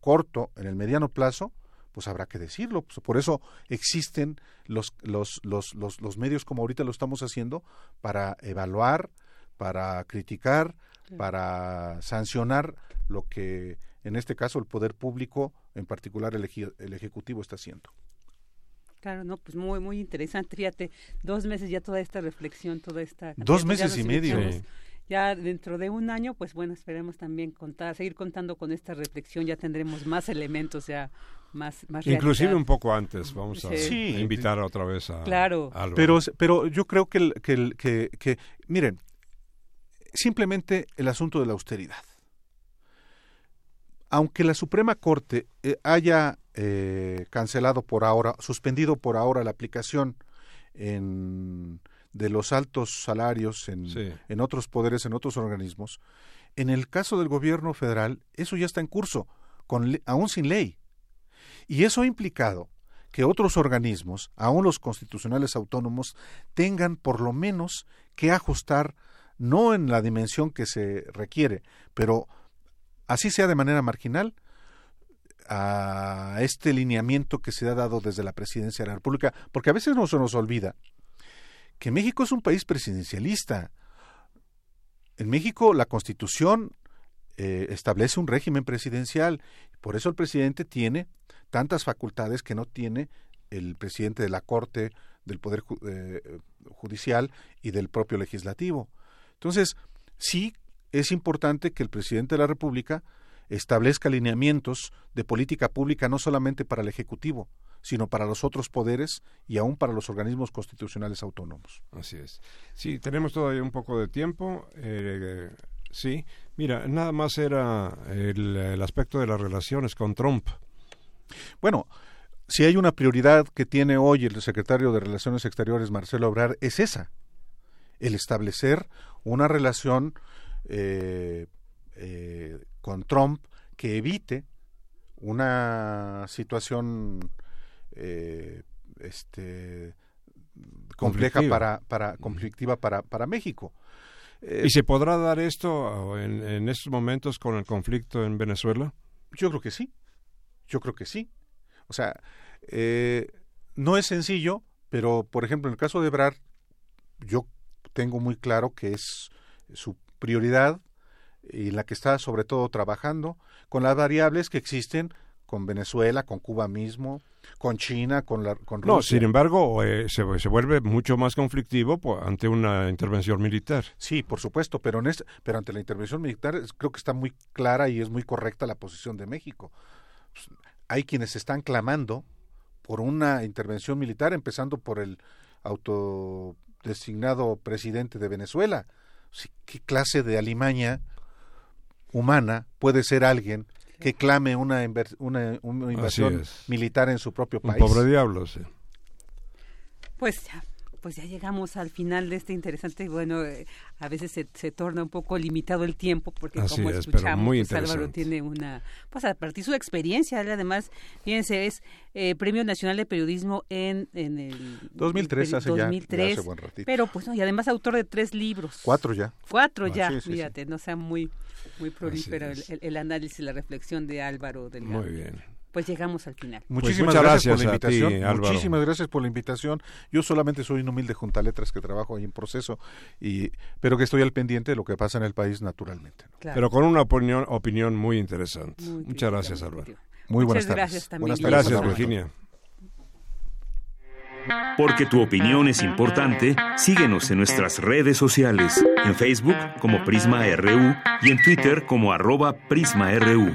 corto, en el mediano plazo, pues habrá que decirlo. Pues por eso existen los, los, los, los, los medios como ahorita lo estamos haciendo para evaluar, para criticar, para sancionar lo que en este caso el poder público, en particular el, el Ejecutivo, está haciendo. Claro, no, pues muy, muy interesante. Fíjate, dos meses ya toda esta reflexión, toda esta... Dos meses y medio ya dentro de un año, pues bueno, esperemos también contar, seguir contando con esta reflexión, ya tendremos más elementos, ya más, más Inclusive un poco antes, vamos a, invitar otra vez a... Claro. pero, pero yo creo que, que, que, que, miren, simplemente el asunto de la austeridad. Aunque la Suprema Corte eh, haya eh, cancelado por ahora, suspendido por ahora la aplicación en de los altos salarios en, en otros poderes, en otros organismos, en el caso del gobierno federal, eso ya está en curso, con, aún sin ley. Y eso ha implicado que otros organismos, aún los constitucionales autónomos, tengan por lo menos que ajustar, no en la dimensión que se requiere, pero así sea de manera marginal, a este lineamiento que se ha dado desde la presidencia de la República, porque a veces no se nos olvida que México es un país presidencialista. En México la Constitución eh, establece un régimen presidencial, por eso el presidente tiene tantas facultades que no tiene el presidente de la Corte, del Poder eh, Judicial y del propio legislativo. Entonces, sí es importante que el presidente de la República establezca lineamientos de política pública no solamente para el Ejecutivo, sino para los otros poderes y aún para los organismos constitucionales autónomos. Así es. Sí, tenemos todavía un poco de tiempo. Eh, sí, mira, nada más era el, aspecto de las relaciones con Trump. Bueno, si hay una prioridad que tiene hoy el secretario de Relaciones Exteriores, Marcelo Obrar, es esa, el establecer una relación eh, eh, con Trump que evite una situación eh, este compleja para, para conflictiva para, para México. Eh, ¿Y se podrá dar esto en, en, estos momentos con el conflicto en Venezuela? Yo creo que sí. Yo creo que sí. O sea, eh, no es sencillo, pero por ejemplo en el caso de Ebrard, yo tengo muy claro que es su prioridad y la que está sobre todo trabajando con las variables que existen con Venezuela, con Cuba mismo, con China, con, la, con Rusia. No, sin embargo, eh, se, se, vuelve mucho más conflictivo ante una intervención militar. Sí, por supuesto, pero, en pero ante la intervención militar creo que está muy clara y es muy correcta la posición de México. Pues, hay quienes están clamando por una intervención militar, empezando por el autodesignado presidente de Venezuela. ¿Qué clase de alimaña humana puede ser alguien que clame una, una, invasión militar en su propio país. Un pobre diablo, sí. Pues ya, pues ya llegamos al final de este interesante, bueno, eh, a veces se, se, torna un poco limitado el tiempo porque como escuchamos, pues, Álvaro tiene una, pues a partir de su experiencia, además, fíjense, es eh, Premio Nacional de Periodismo en, en el 2003, hace 2003, ya, buen Pero pues no, y además autor de tres libros. Cuatro ya. Cuatro ah, ya, fíjate, no sea muy muy prolífero el, el, análisis y la reflexión de Álvaro Delgado. Muy bien pues llegamos al final. Muchísimas pues gracias, por la invitación. Muchísimas gracias por la invitación. Yo solamente soy un humilde juntaletras que trabajo ahí en proceso, y, pero que estoy al pendiente de lo que pasa en el país naturalmente. Pero con una opinión, opinión muy interesante. Muchas gracias, Álvaro. Muy buenas tardes. Gracias, también. buenas tardes. Gracias, Virginia. Porque tu opinión es importante, síguenos en nuestras redes sociales, en Facebook como Prisma RU y en Twitter como arroba PrismaRU.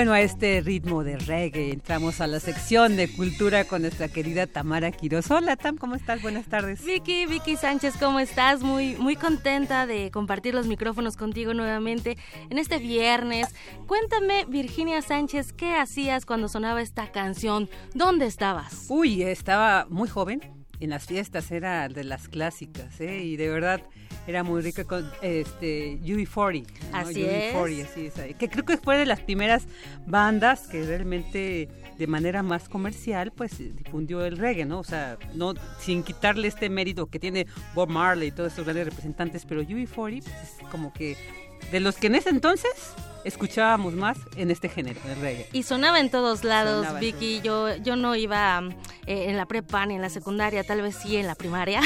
Bueno, a este ritmo de reggae entramos a la sección de cultura con nuestra querida Tamara Quiroz. Hola Tam, ¿cómo estás? Buenas tardes. Vicky, Vicky Sánchez, ¿cómo estás? Muy, muy contenta de compartir los micrófonos contigo nuevamente en este viernes. Cuéntame, Virginia Sánchez, ¿qué hacías cuando sonaba esta canción? ¿Dónde estabas? Uy, estaba muy joven. En las fiestas era de las clásicas, ¿eh? Y de verdad era muy rica con este UB40. Así es. así es. Que creo que fue de las primeras bandas que realmente de manera más comercial pues difundió el reggae, ¿no? O sea, no sin quitarle este mérito que tiene Bob Marley y todos estos grandes representantes, pero UB40 pues, es como que de los que en ese entonces escuchábamos más en este género, el reggae. Y sonaba en todos lados, Vicky. Yo, yo no iba eh, en la prepa ni en la secundaria, tal vez sí en la primaria.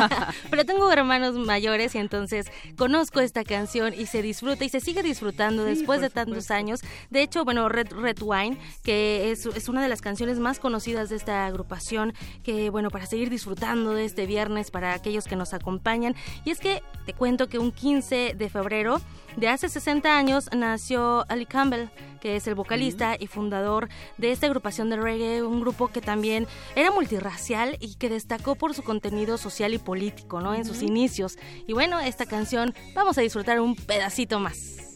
Pero tengo hermanos mayores y entonces conozco esta canción y se disfruta y se sigue disfrutando después de tantos años. De hecho, bueno, Red, Red Wine, que es, es una de las canciones más conocidas de esta agrupación, que bueno, para seguir disfrutando de este viernes para aquellos que nos acompañan. Y es que te cuento que un 15 de febrero de hace 60 años nació Ali Campbell, que es el vocalista y fundador de esta agrupación de reggae, un grupo que también era multirracial y que destacó por su contenido social y político, ¿no? En sus inicios. Y bueno, esta canción vamos a disfrutar un pedacito más.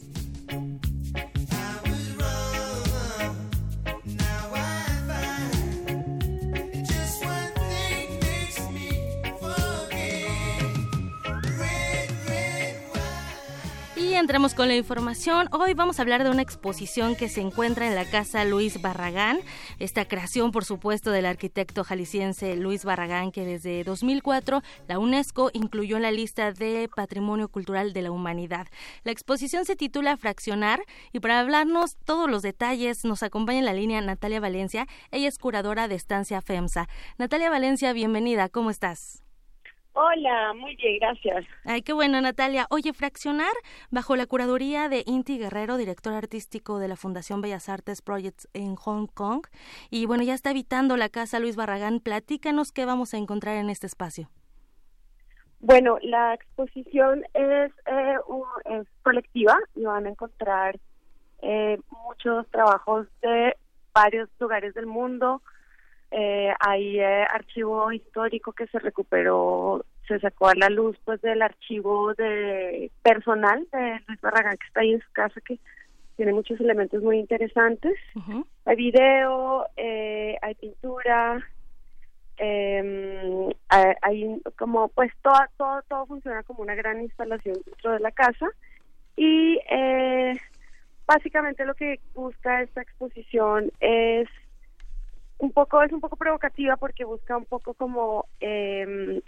Entremos con la información. Hoy vamos a hablar de una exposición que se encuentra en la Casa Luis Barragán. Esta creación, por supuesto, del arquitecto jalisciense Luis Barragán, que desde 2004 la UNESCO incluyó en la lista de Patrimonio Cultural de la Humanidad. La exposición se titula Fraccionar y para hablarnos todos los detalles nos acompaña en la línea Natalia Valencia. Ella es curadora de Estancia FEMSA. Natalia Valencia, bienvenida. ¿Cómo estás? Hola, muy bien, gracias. Ay, qué bueno, Natalia. Oye, Fraccionar, bajo la curaduría de Inti Guerrero, director artístico de la Fundación Bellas Artes Projects en Hong Kong. Y bueno, ya está habitando la casa Luis Barragán. Platícanos qué vamos a encontrar en este espacio. Bueno, la exposición es, eh, es colectiva y van a encontrar eh, muchos trabajos de varios lugares del mundo, eh, hay eh, archivo histórico que se recuperó, se sacó a la luz pues del archivo de personal de Luis Barragán que está ahí en su casa que tiene muchos elementos muy interesantes. Hay video, eh, hay pintura, eh, hay, como pues todo, todo, todo funciona como una gran instalación dentro de la casa y eh, básicamente lo que busca esta exposición es un poco es un poco provocativa porque busca un poco como eh,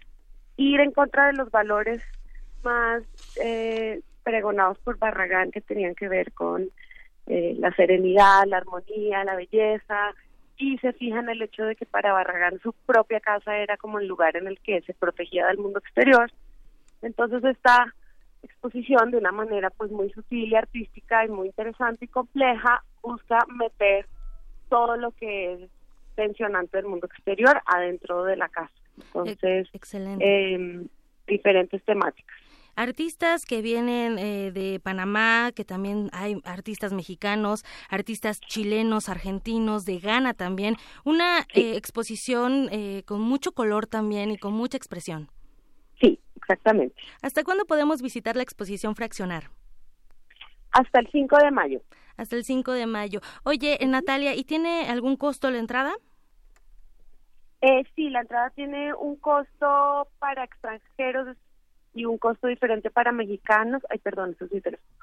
ir en contra de los valores más eh, pregonados por Barragán que tenían que ver con eh, la serenidad, la armonía, la belleza, y se fija en el hecho de que para Barragán su propia casa era como el lugar en el que se protegía del mundo exterior. Entonces esta exposición de una manera pues muy sutil y artística y muy interesante y compleja busca meter todo lo que es tensionante del mundo exterior adentro de la casa. Entonces, Eh, diferentes temáticas artistas que vienen eh, de Panamá, que también hay artistas mexicanos, artistas chilenos, argentinos, de Ghana también. Una eh, exposición eh, con mucho color también y con mucha expresión. Sí, exactamente. ¿Hasta cuándo podemos visitar la exposición Fraccionar? Hasta el 5 de mayo. Hasta el 5 de mayo. Oye, Natalia, ¿y tiene algún costo la entrada? Eh, sí, la entrada tiene un costo para extranjeros y un costo diferente para mexicanos. Ay, perdón, eso es interesante.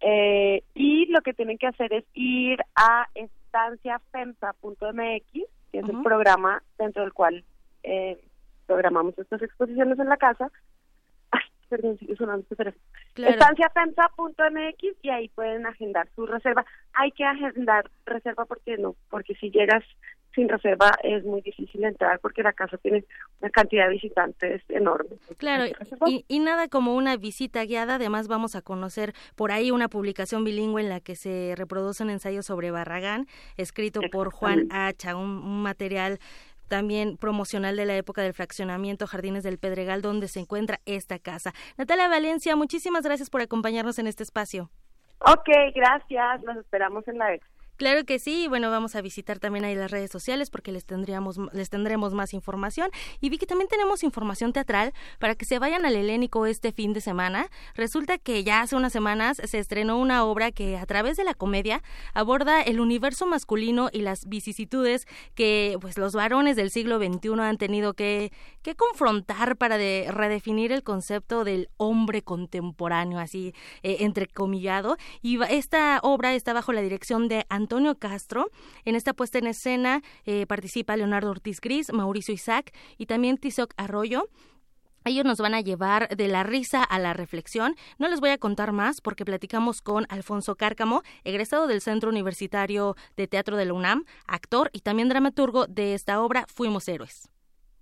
Eh, y lo que tienen que hacer es ir a estanciafemsa.mx, que es el programa dentro del cual eh, programamos estas exposiciones en la casa. Perdón, sigue sonando este teléfono. Estanciafemsa.mx y ahí pueden agendar su reserva. Hay que agendar reserva porque no, porque si llegas sin reserva es muy difícil entrar porque la casa tiene una cantidad de visitantes enorme. Claro, y, nada como una visita guiada, además vamos a conocer por ahí una publicación bilingüe en la que se reproduce un ensayo sobre Barragán, escrito por Juan Hacha, un, material también promocional de la época del fraccionamiento Jardines del Pedregal, donde se encuentra esta casa. Natalia Valencia, muchísimas gracias por acompañarnos en este espacio. Ok, gracias. Nos esperamos en la. Claro que sí, bueno, vamos a visitar también ahí las redes sociales porque les tendríamos les tendremos más información y vi que también tenemos información teatral para que se vayan al Helénico este fin de semana. Resulta que ya hace unas semanas se estrenó una obra que a través de la comedia aborda el universo masculino y las vicisitudes que pues los varones del siglo XXI han tenido que, que confrontar para de, redefinir el concepto del hombre contemporáneo, así eh, entrecomillado. Y esta obra está bajo la dirección de Antonio Castro. En esta puesta en escena eh, participa Leonardo Ortiz Gris, Mauricio Isaac y también Tizoc Arroyo. Ellos nos van a llevar de la risa a la reflexión. No les voy a contar más porque platicamos con Alfonso Cárcamo, egresado del Centro Universitario de Teatro de la UNAM, actor y también dramaturgo de esta obra Fuimos Héroes.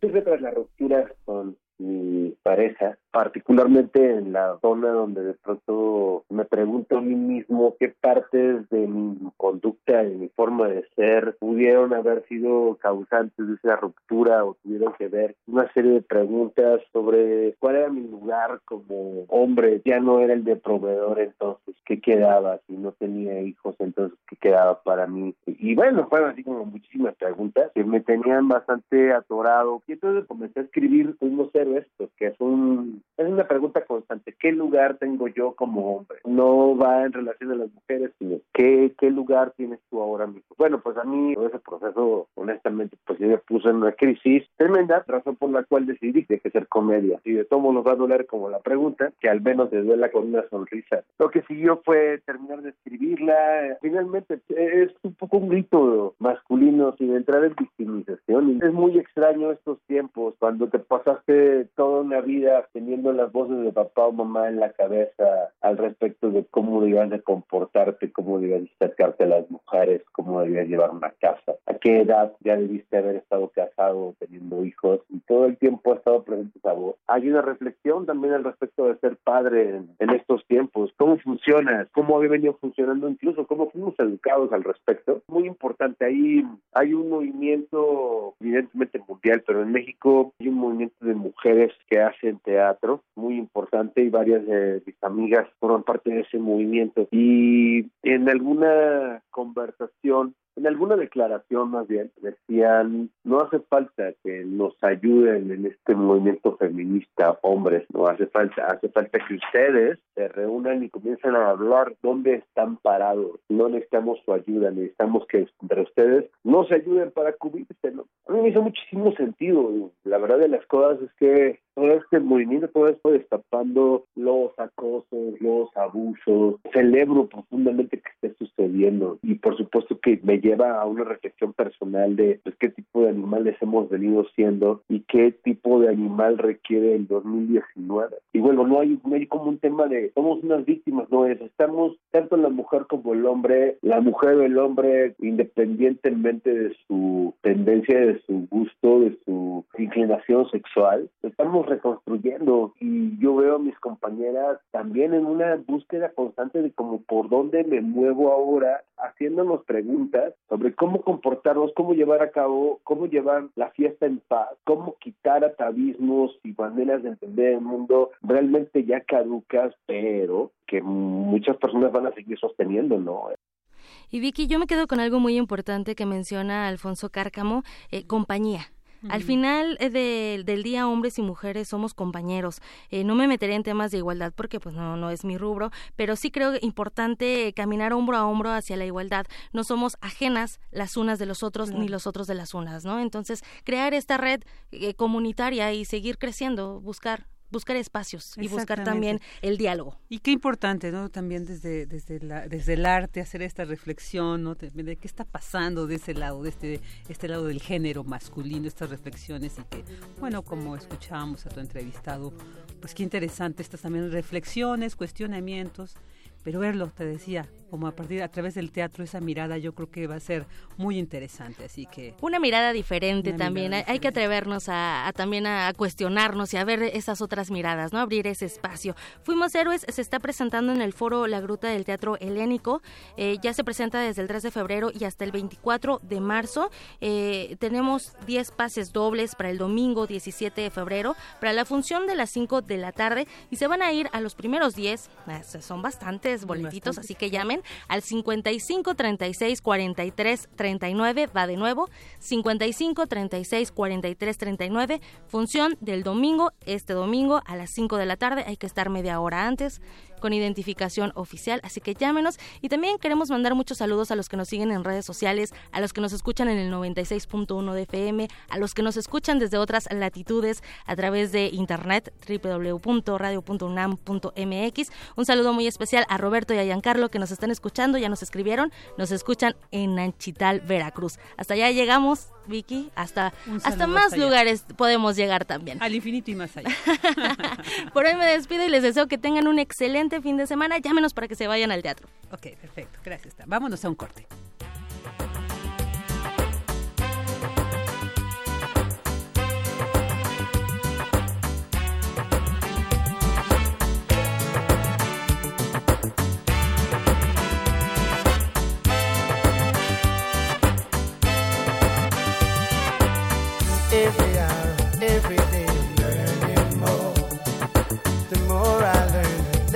La ruptura con mi pareja, particularmente en la zona donde de pronto me pregunto a mí mismo qué partes de mi conducta, de mi forma de ser, pudieron haber sido causantes de esa ruptura o tuvieron que ver una serie de preguntas sobre cuál era mi lugar como hombre, ya no era el de proveedor entonces, ¿qué quedaba? Si no tenía hijos, entonces, ¿qué quedaba para mí? Y bueno, fueron así como muchísimas preguntas que me tenían bastante atorado y entonces comencé a escribir unos héroes, pues que es un es una pregunta constante. ¿Qué lugar tengo yo como hombre? No va en relación a las mujeres, sino ¿qué, qué lugar tienes tú ahora mismo? Bueno, pues a mí todo ese proceso, honestamente, pues me puso en una crisis tremenda, razón por la cual decidí que ser comedia. Y de todo nos va a doler como la pregunta, que al menos te duela con una sonrisa. Lo que siguió fue terminar de escribirla. Finalmente es un poco un grito masculino sin entrar en victimización. Es muy extraño estos tiempos cuando te pasaste toda una vida teniendo las voces de papá o mamá en la cabeza al respecto de cómo debías de comportarte, cómo debías acercarte a las mujeres, cómo debías llevar una casa, a qué edad ya debiste haber estado casado, teniendo hijos, y todo el tiempo ha estado presente esa voz. Hay una reflexión también al respecto de ser padre en, estos tiempos, cómo funciona, cómo había venido funcionando, incluso cómo fuimos educados al respecto. Muy importante, ahí hay un movimiento evidentemente mundial, pero en México hay un movimiento de mujeres que hacen teatro muy importante y varias de mis amigas forman parte de ese movimiento. Y en alguna conversación en alguna declaración más bien decían no hace falta que nos ayuden en este movimiento feminista hombres no hace falta hace falta que ustedes se reúnan y comiencen a hablar dónde están parados. No necesitamos su ayuda necesitamos que entre ustedes no se ayuden para cubrirse a mí me hizo muchísimo sentido. La verdad de las cosas es que todo este movimiento todo esto destapando los acosos los abusos celebro profundamente que esté sucediendo y por supuesto que me lleva a una reflexión personal de pues, qué tipo de animales hemos venido siendo y qué tipo de animal requiere el 2019. Y bueno, no hay, como un tema de somos unas víctimas, no es, estamos tanto la mujer como el hombre, la mujer o el hombre, independientemente de su tendencia, de su gusto, de su inclinación sexual, estamos reconstruyendo y yo veo a mis compañeras también en una búsqueda constante de como por dónde me muevo ahora, haciéndonos preguntas sobre cómo comportarnos, cómo llevar a cabo, cómo llevar la fiesta en paz, cómo quitar atavismos y maneras de entender el mundo realmente ya caducas, pero que muchas personas van a seguir sosteniendo, ¿no? Y Vicky, yo me quedo con algo muy importante que menciona Alfonso Cárcamo, eh, compañía. Al final eh, del día, hombres y mujeres somos compañeros. Eh, no me meteré en temas de igualdad porque pues no, no es mi rubro, pero sí creo importante caminar hombro a hombro hacia la igualdad. No somos ajenas las unas de los otros ni los otros de las unas, ¿no? Entonces, crear esta red comunitaria y seguir creciendo, buscar buscar espacios y buscar también el diálogo. Y qué importante, ¿no? También desde, desde, la, desde el arte hacer esta reflexión, ¿no? De, qué está pasando de ese lado, de este, este lado del género masculino, estas reflexiones y que, bueno, como escuchábamos a tu entrevistado, pues qué interesante estas también reflexiones, cuestionamientos pero verlo, te decía, como a partir a través del teatro esa mirada yo creo que va a ser muy interesante, así que una mirada diferente también, hay, que atrevernos a, también a cuestionarnos y a ver esas otras miradas, no abrir ese espacio. Fuimos héroes se está presentando en el foro La Gruta del Teatro Helénico, eh, ya se presenta desde el 3 de febrero y hasta el 24 de marzo. Eh, tenemos 10 pases dobles para el domingo 17 de febrero para la función de las 5 de la tarde y se van a ir a los primeros 10, eh, son bastantes boletitos, así que llamen al 55 36 43 39, va de nuevo, 55 36 43 39, función del domingo, este domingo a las 5 de la tarde, hay que estar media hora antes con identificación oficial, así que llámenos y también queremos mandar muchos saludos a los que nos siguen en redes sociales, a los que nos escuchan en el 96.1 de FM, a los que nos escuchan desde otras latitudes a través de internet www.radio.unam.mx. Un saludo muy especial a Roberto y a Giancarlo que nos están escuchando, ya nos escribieron, nos escuchan en Nanchital, Veracruz. Hasta allá llegamos, Vicky, hasta, hasta más lugares podemos llegar también. Al infinito y más allá. Por hoy me despido y les deseo que tengan un excelente fin de semana. Llámenos para que se vayan al teatro. Ok, perfecto. Gracias. Vámonos a un corte.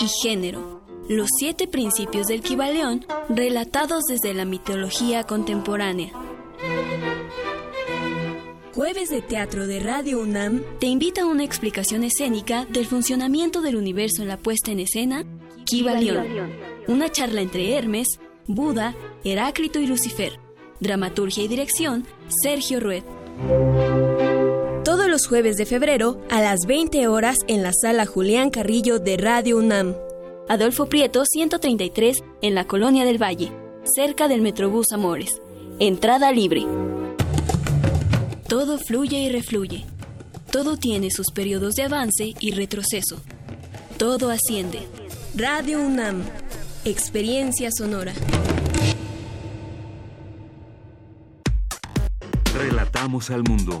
y género. Los siete principios del Kibaleón relatados desde la mitología contemporánea. Jueves de Teatro de Radio UNAM te invita a una explicación escénica del funcionamiento del universo en la puesta en escena Kibaleón. Una charla entre Hermes, Buda, Heráclito y Lucifer. Dramaturgia y dirección Sergio Rued. Los jueves de febrero a las 20 horas en la sala Julián Carrillo de Radio UNAM. Adolfo Prieto 133 en la Colonia del Valle, cerca del Metrobús Amores. Entrada libre. Todo fluye y refluye. Todo tiene sus periodos de avance y retroceso. Todo asciende. Radio UNAM. Experiencia sonora. Relatamos al mundo.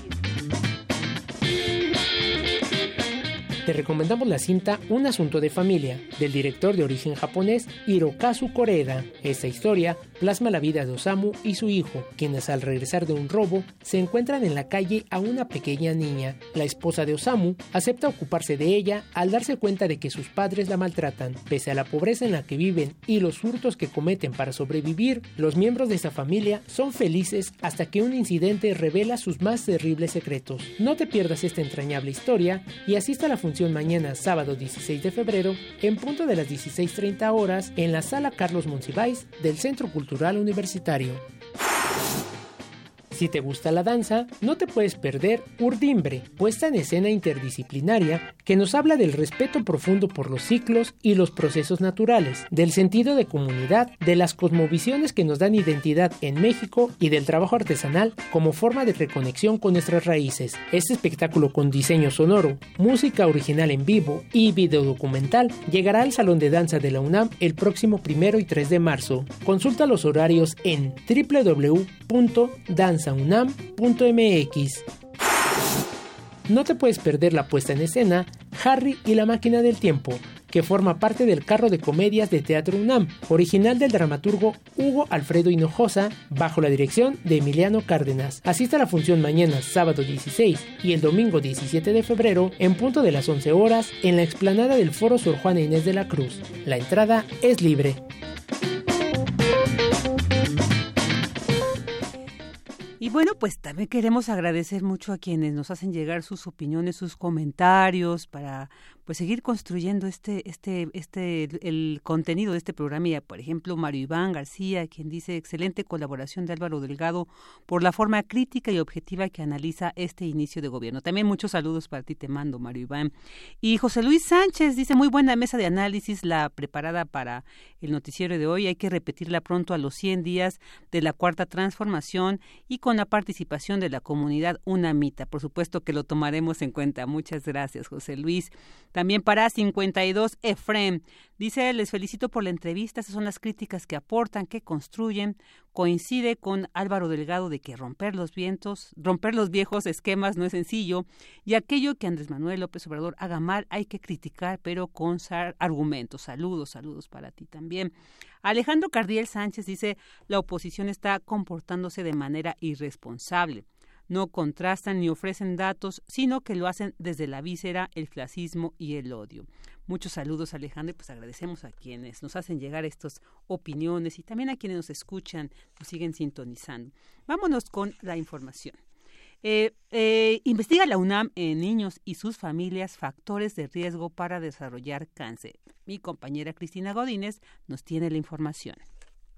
Te recomendamos la cinta Un asunto de familia, del director de origen japonés Hirokazu Koreda. Esta historia plasma la vida de Osamu y su hijo, quienes al regresar de un robo se encuentran en la calle a una pequeña niña. La esposa de Osamu acepta ocuparse de ella al darse cuenta de que sus padres la maltratan. Pese a la pobreza en la que viven y los hurtos que cometen para sobrevivir, los miembros de esta familia son felices hasta que un incidente revela sus más terribles secretos. No te pierdas esta entrañable historia y asista a la función mañana sábado 16 de febrero en punto de las 16.30 horas en la sala Carlos Monsiváis del Centro Cultural Universitario. Si te gusta la danza, no te puedes perder Urdimbre, puesta en escena interdisciplinaria que nos habla del respeto profundo por los ciclos y los procesos naturales, del sentido de comunidad, de las cosmovisiones que nos dan identidad en México y del trabajo artesanal como forma de reconexión con nuestras raíces. Este espectáculo con diseño sonoro, música original en vivo y video documental llegará al Salón de Danza de la UNAM el próximo primero y 3 de marzo. Consulta los horarios en www.danza unam.mx. No te puedes perder la puesta en escena Harry y la máquina del tiempo, que forma parte del carro de comedias de Teatro UNAM, original del dramaturgo Hugo Alfredo Hinojosa, bajo la dirección de Emiliano Cárdenas. Asista a la función mañana, sábado 16 y el domingo 17 de febrero, en punto de las 11 horas, en la explanada del Foro Sor Juana Inés de la Cruz. La entrada es libre. Y bueno, pues también queremos agradecer mucho a quienes nos hacen llegar sus opiniones, sus comentarios para pues seguir construyendo este este este el contenido de este programa. Y por ejemplo Mario Iván García quien dice excelente colaboración de Álvaro Delgado por la forma crítica y objetiva que analiza este inicio de gobierno también muchos saludos para ti te mando Mario Iván. Y José Luis Sánchez dice muy buena mesa de análisis la preparada para el noticiero de hoy. Hay que repetirla pronto a los 100 días de la cuarta transformación y con la participación de la comunidad UNAMITA por supuesto que lo tomaremos en cuenta. Muchas gracias José Luis también para 52 Efrem. Dice, les felicito por la entrevista. Esas son las críticas que aportan, que construyen. Coincide con Álvaro Delgado de que romper los vientos, romper los viejos esquemas no es sencillo. Y aquello que Andrés Manuel López Obrador haga mal hay que criticar, pero con argumentos. Saludos, saludos para ti también. Alejandro Cardiel Sánchez dice, la oposición está comportándose de manera irresponsable no contrastan ni ofrecen datos, sino que lo hacen desde la víscera, el clasismo y el odio. Muchos saludos, Alejandro, y pues agradecemos a quienes nos hacen llegar estas opiniones y también a quienes nos escuchan, nos siguen sintonizando. Vámonos con la información. Eh, eh, investiga la UNAM en niños y sus familias factores de riesgo para desarrollar cáncer. Mi compañera Cristina Godínez nos tiene la información.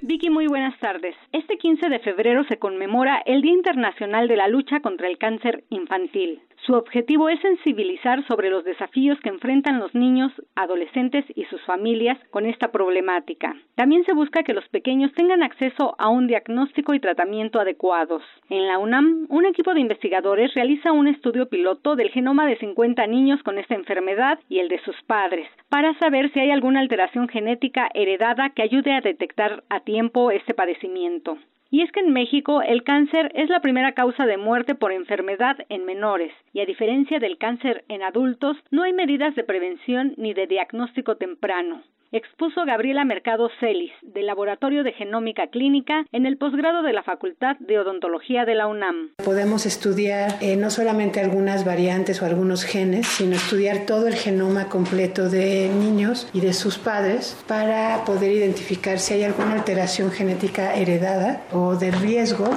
Vicky, muy buenas tardes. Este 15 de febrero se conmemora el Día Internacional de la Lucha contra el Cáncer Infantil. Su objetivo es sensibilizar sobre los desafíos que enfrentan los niños, adolescentes y sus familias con esta problemática. También se busca que los pequeños tengan acceso a un diagnóstico y tratamiento adecuados. En la UNAM, un equipo de investigadores realiza un estudio piloto del genoma de 50 niños con esta enfermedad y el de sus padres, para saber si hay alguna alteración genética heredada que ayude a detectar a tiempo este padecimiento. Y es que en México el cáncer es la primera causa de muerte por enfermedad en menores, y a diferencia del cáncer en adultos, no hay medidas de prevención ni de diagnóstico temprano expuso Gabriela Mercado Celis, del Laboratorio de Genómica Clínica, en el posgrado de la Facultad de Odontología de la UNAM. Podemos estudiar eh, no solamente algunas variantes o algunos genes, sino estudiar todo el genoma completo de niños y de sus padres para poder identificar si hay alguna alteración genética heredada o de riesgo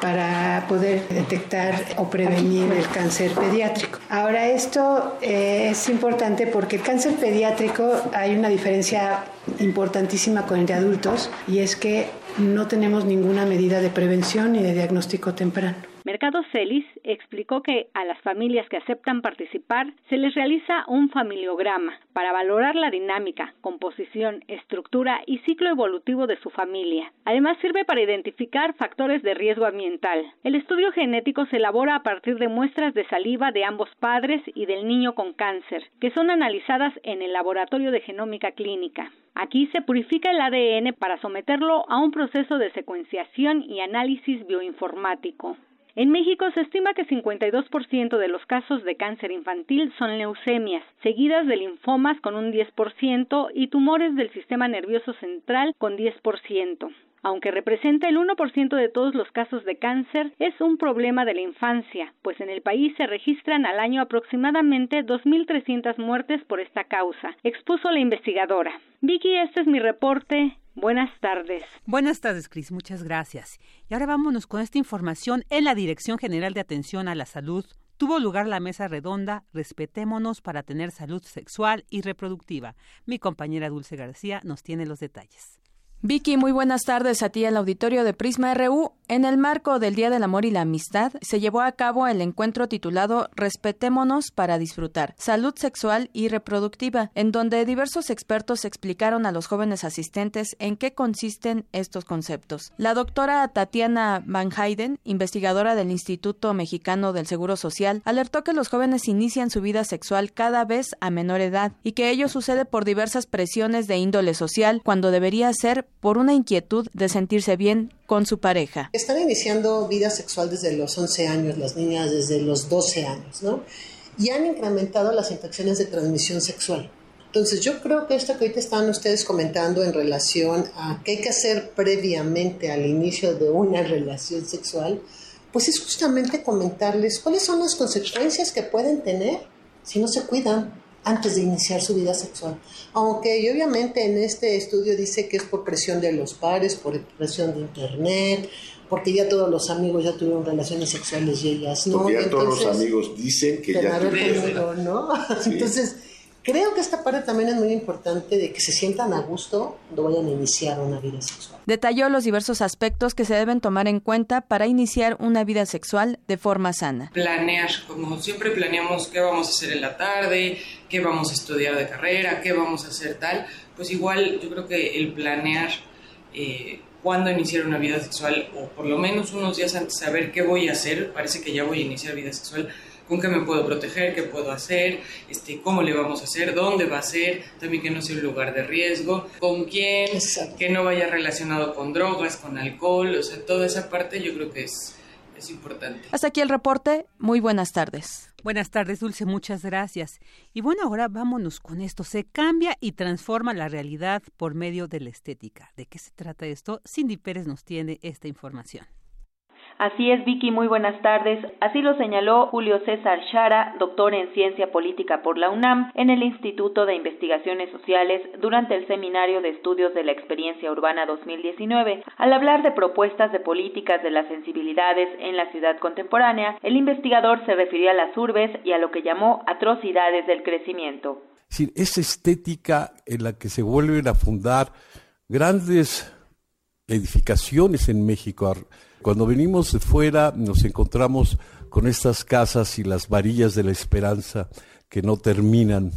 para poder detectar o prevenir el cáncer pediátrico. Ahora, esto eh, es importante porque el cáncer pediátrico hay una diferencia importantísima con el de adultos y es que no tenemos ninguna medida de prevención ni de diagnóstico temprano. Mercado Celis explicó que a las familias que aceptan participar se les realiza un familiograma para valorar la dinámica, composición, estructura y ciclo evolutivo de su familia. Además sirve para identificar factores de riesgo ambiental. El estudio genético se elabora a partir de muestras de saliva de ambos padres y del niño con cáncer, que son analizadas en el laboratorio de genómica clínica. Aquí se purifica el ADN para someterlo a un proceso de secuenciación y análisis bioinformático. En México se estima que 52% de los casos de cáncer infantil son leucemias, seguidas de linfomas con un 10% y tumores del sistema nervioso central con 10%. Aunque representa el 1% de todos los casos de cáncer, es un problema de la infancia, pues en el país se registran al año aproximadamente 2.300 muertes por esta causa, expuso la investigadora. Vicky, este es mi reporte. Buenas tardes. Buenas tardes, Cris. Muchas gracias. Y ahora vámonos con esta información. En la Dirección General de Atención a la Salud tuvo lugar la mesa redonda Respetémonos para tener salud sexual y reproductiva. Mi compañera Dulce García nos tiene los detalles. Vicky, muy buenas tardes a ti el auditorio de Prisma RU. En el marco del Día del Amor y la Amistad se llevó a cabo el encuentro titulado Respetémonos para disfrutar, salud sexual y reproductiva, en donde diversos expertos explicaron a los jóvenes asistentes en qué consisten estos conceptos. La doctora Tatiana Van Hayden, investigadora del Instituto Mexicano del Seguro Social, alertó que los jóvenes inician su vida sexual cada vez a menor edad y que ello sucede por diversas presiones de índole social cuando debería ser por una inquietud de sentirse bien con su pareja. Están iniciando vida sexual desde los 11 años, las niñas desde los 12 años, ¿no? Y han incrementado las infecciones de transmisión sexual. Entonces yo creo que esto que ahorita están ustedes comentando en relación a qué hay que hacer previamente al inicio de una relación sexual, pues es justamente comentarles cuáles son las consecuencias que pueden tener si no se cuidan antes de iniciar su vida sexual. Aunque obviamente en este estudio dice que es por presión de los pares, por presión de internet, porque ya todos los amigos ya tuvieron relaciones sexuales y ellas no. Porque ya todos los amigos dicen que ya tuvieron. ¿no? Entonces, creo que esta parte también es muy importante de que se sientan a gusto cuando vayan a iniciar una vida sexual. Detalló los diversos aspectos que se deben tomar en cuenta para iniciar una vida sexual de forma sana. Planear, como siempre planeamos qué vamos a hacer en la tarde, qué vamos a estudiar de carrera, qué vamos a hacer tal, pues igual yo creo que el planear eh, cuándo iniciar una vida sexual o por lo menos unos días antes saber qué voy a hacer, parece que ya voy a iniciar vida sexual, con qué me puedo proteger, qué puedo hacer, este, cómo le vamos a hacer, dónde va a ser, también que no sea un lugar de riesgo, con quién, que no vaya relacionado con drogas, con alcohol, o sea, toda esa parte yo creo que es, es importante. Hasta aquí el reporte, muy buenas tardes. Buenas tardes, Dulce, muchas gracias. Y bueno, ahora vámonos con esto. Se cambia y transforma la realidad por medio de la estética. ¿De qué se trata esto? Cindy Pérez nos tiene esta información. Así es, Vicky, muy buenas tardes. Así lo señaló Julio César Chara, doctor en Ciencia Política por la UNAM, en el Instituto de Investigaciones Sociales durante el Seminario de Estudios de la Experiencia Urbana 2019. Al hablar de propuestas de políticas de las sensibilidades en la ciudad contemporánea, el investigador se refirió a las urbes y a lo que llamó atrocidades del crecimiento. Es estética en la que se vuelven a fundar grandes edificaciones en México cuando venimos de fuera nos encontramos con estas casas y las varillas de la esperanza que no terminan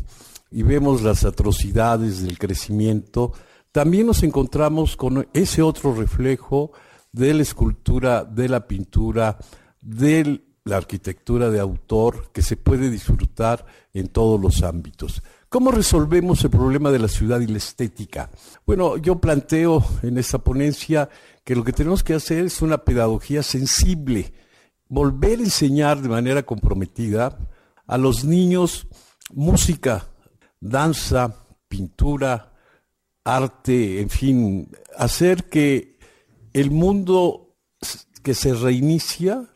y vemos las atrocidades del crecimiento. También nos encontramos con ese otro reflejo de la escultura, de la pintura, de la arquitectura de autor que se puede disfrutar en todos los ámbitos. ¿Cómo resolvemos el problema de la ciudad y la estética? Bueno, yo planteo en esta ponencia que lo que tenemos que hacer es una pedagogía sensible, volver a enseñar de manera comprometida a los niños música, danza, pintura, arte, en fin, hacer que el mundo que se reinicia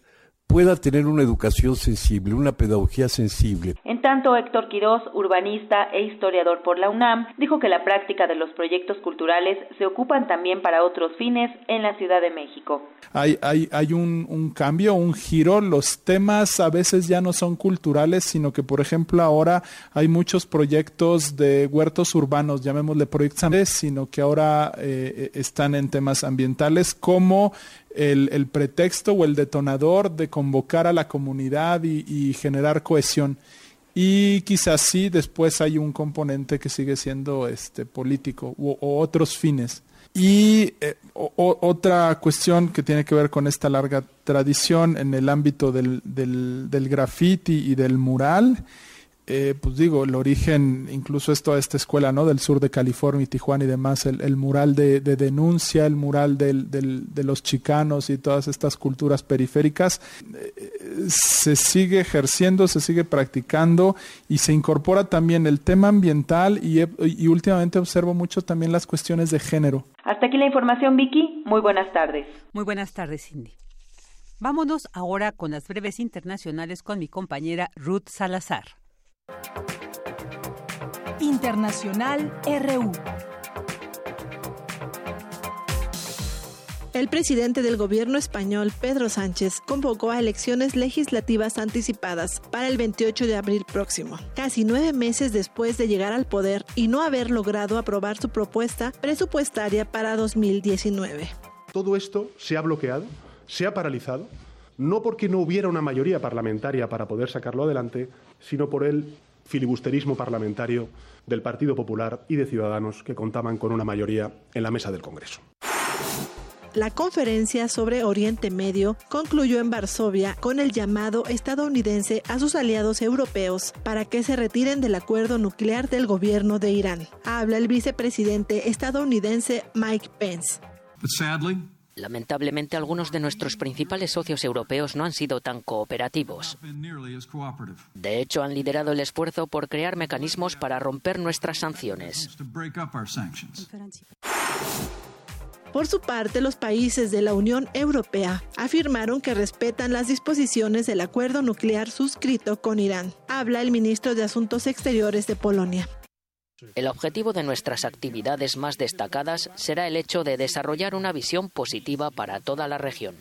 pueda tener una educación sensible, una pedagogía sensible. En tanto, Héctor Quirós, urbanista e historiador por la UNAM, dijo que la práctica de los proyectos culturales se ocupan también para otros fines en la Ciudad de México. Hay, hay, hay un, un cambio, un giro. Los temas a veces ya no son culturales, sino que, por ejemplo, ahora hay muchos proyectos de huertos urbanos, llamémosle proyectos, sino que ahora eh, están en temas ambientales como el, pretexto o el detonador de convocar a la comunidad y, generar cohesión. Y quizás sí, después hay un componente que sigue siendo este, político o, otros fines. Y eh, otra cuestión que tiene que ver con esta larga tradición en el ámbito del, del, del graffiti y del mural eh, pues digo, el origen, incluso es toda esta escuela ¿no? del sur de California y Tijuana y demás, el, mural de, denuncia, el mural del, de los chicanos y todas estas culturas periféricas, eh, se sigue ejerciendo, se sigue practicando y se incorpora también el tema ambiental y, y últimamente observo mucho también las cuestiones de género. Hasta aquí la información, Vicky. Muy buenas tardes. Muy buenas tardes, Cindy. Vámonos ahora con las breves internacionales con mi compañera Ruth Salazar. Internacional RU. El presidente del gobierno español, Pedro Sánchez, convocó a elecciones legislativas anticipadas para el 28 de abril próximo, casi nueve meses después de llegar al poder y no haber logrado aprobar su propuesta presupuestaria para 2019. Todo esto se ha bloqueado, se ha paralizado, no porque no hubiera una mayoría parlamentaria para poder sacarlo adelante, sino por el filibusterismo parlamentario del Partido Popular y de Ciudadanos que contaban con una mayoría en la mesa del Congreso. La conferencia sobre Oriente Medio concluyó en Varsovia con el llamado estadounidense a sus aliados europeos para que se retiren del acuerdo nuclear del gobierno de Irán. Habla el vicepresidente estadounidense Mike Pence. Lamentablemente, algunos de nuestros principales socios europeos no han sido tan cooperativos. De hecho, han liderado el esfuerzo por crear mecanismos para romper nuestras sanciones. Por su parte, los países de la Unión Europea afirmaron que respetan las disposiciones del acuerdo nuclear suscrito con Irán. Habla el ministro de Asuntos Exteriores de Polonia. El objetivo de nuestras actividades más destacadas será el hecho de desarrollar una visión positiva para toda la región.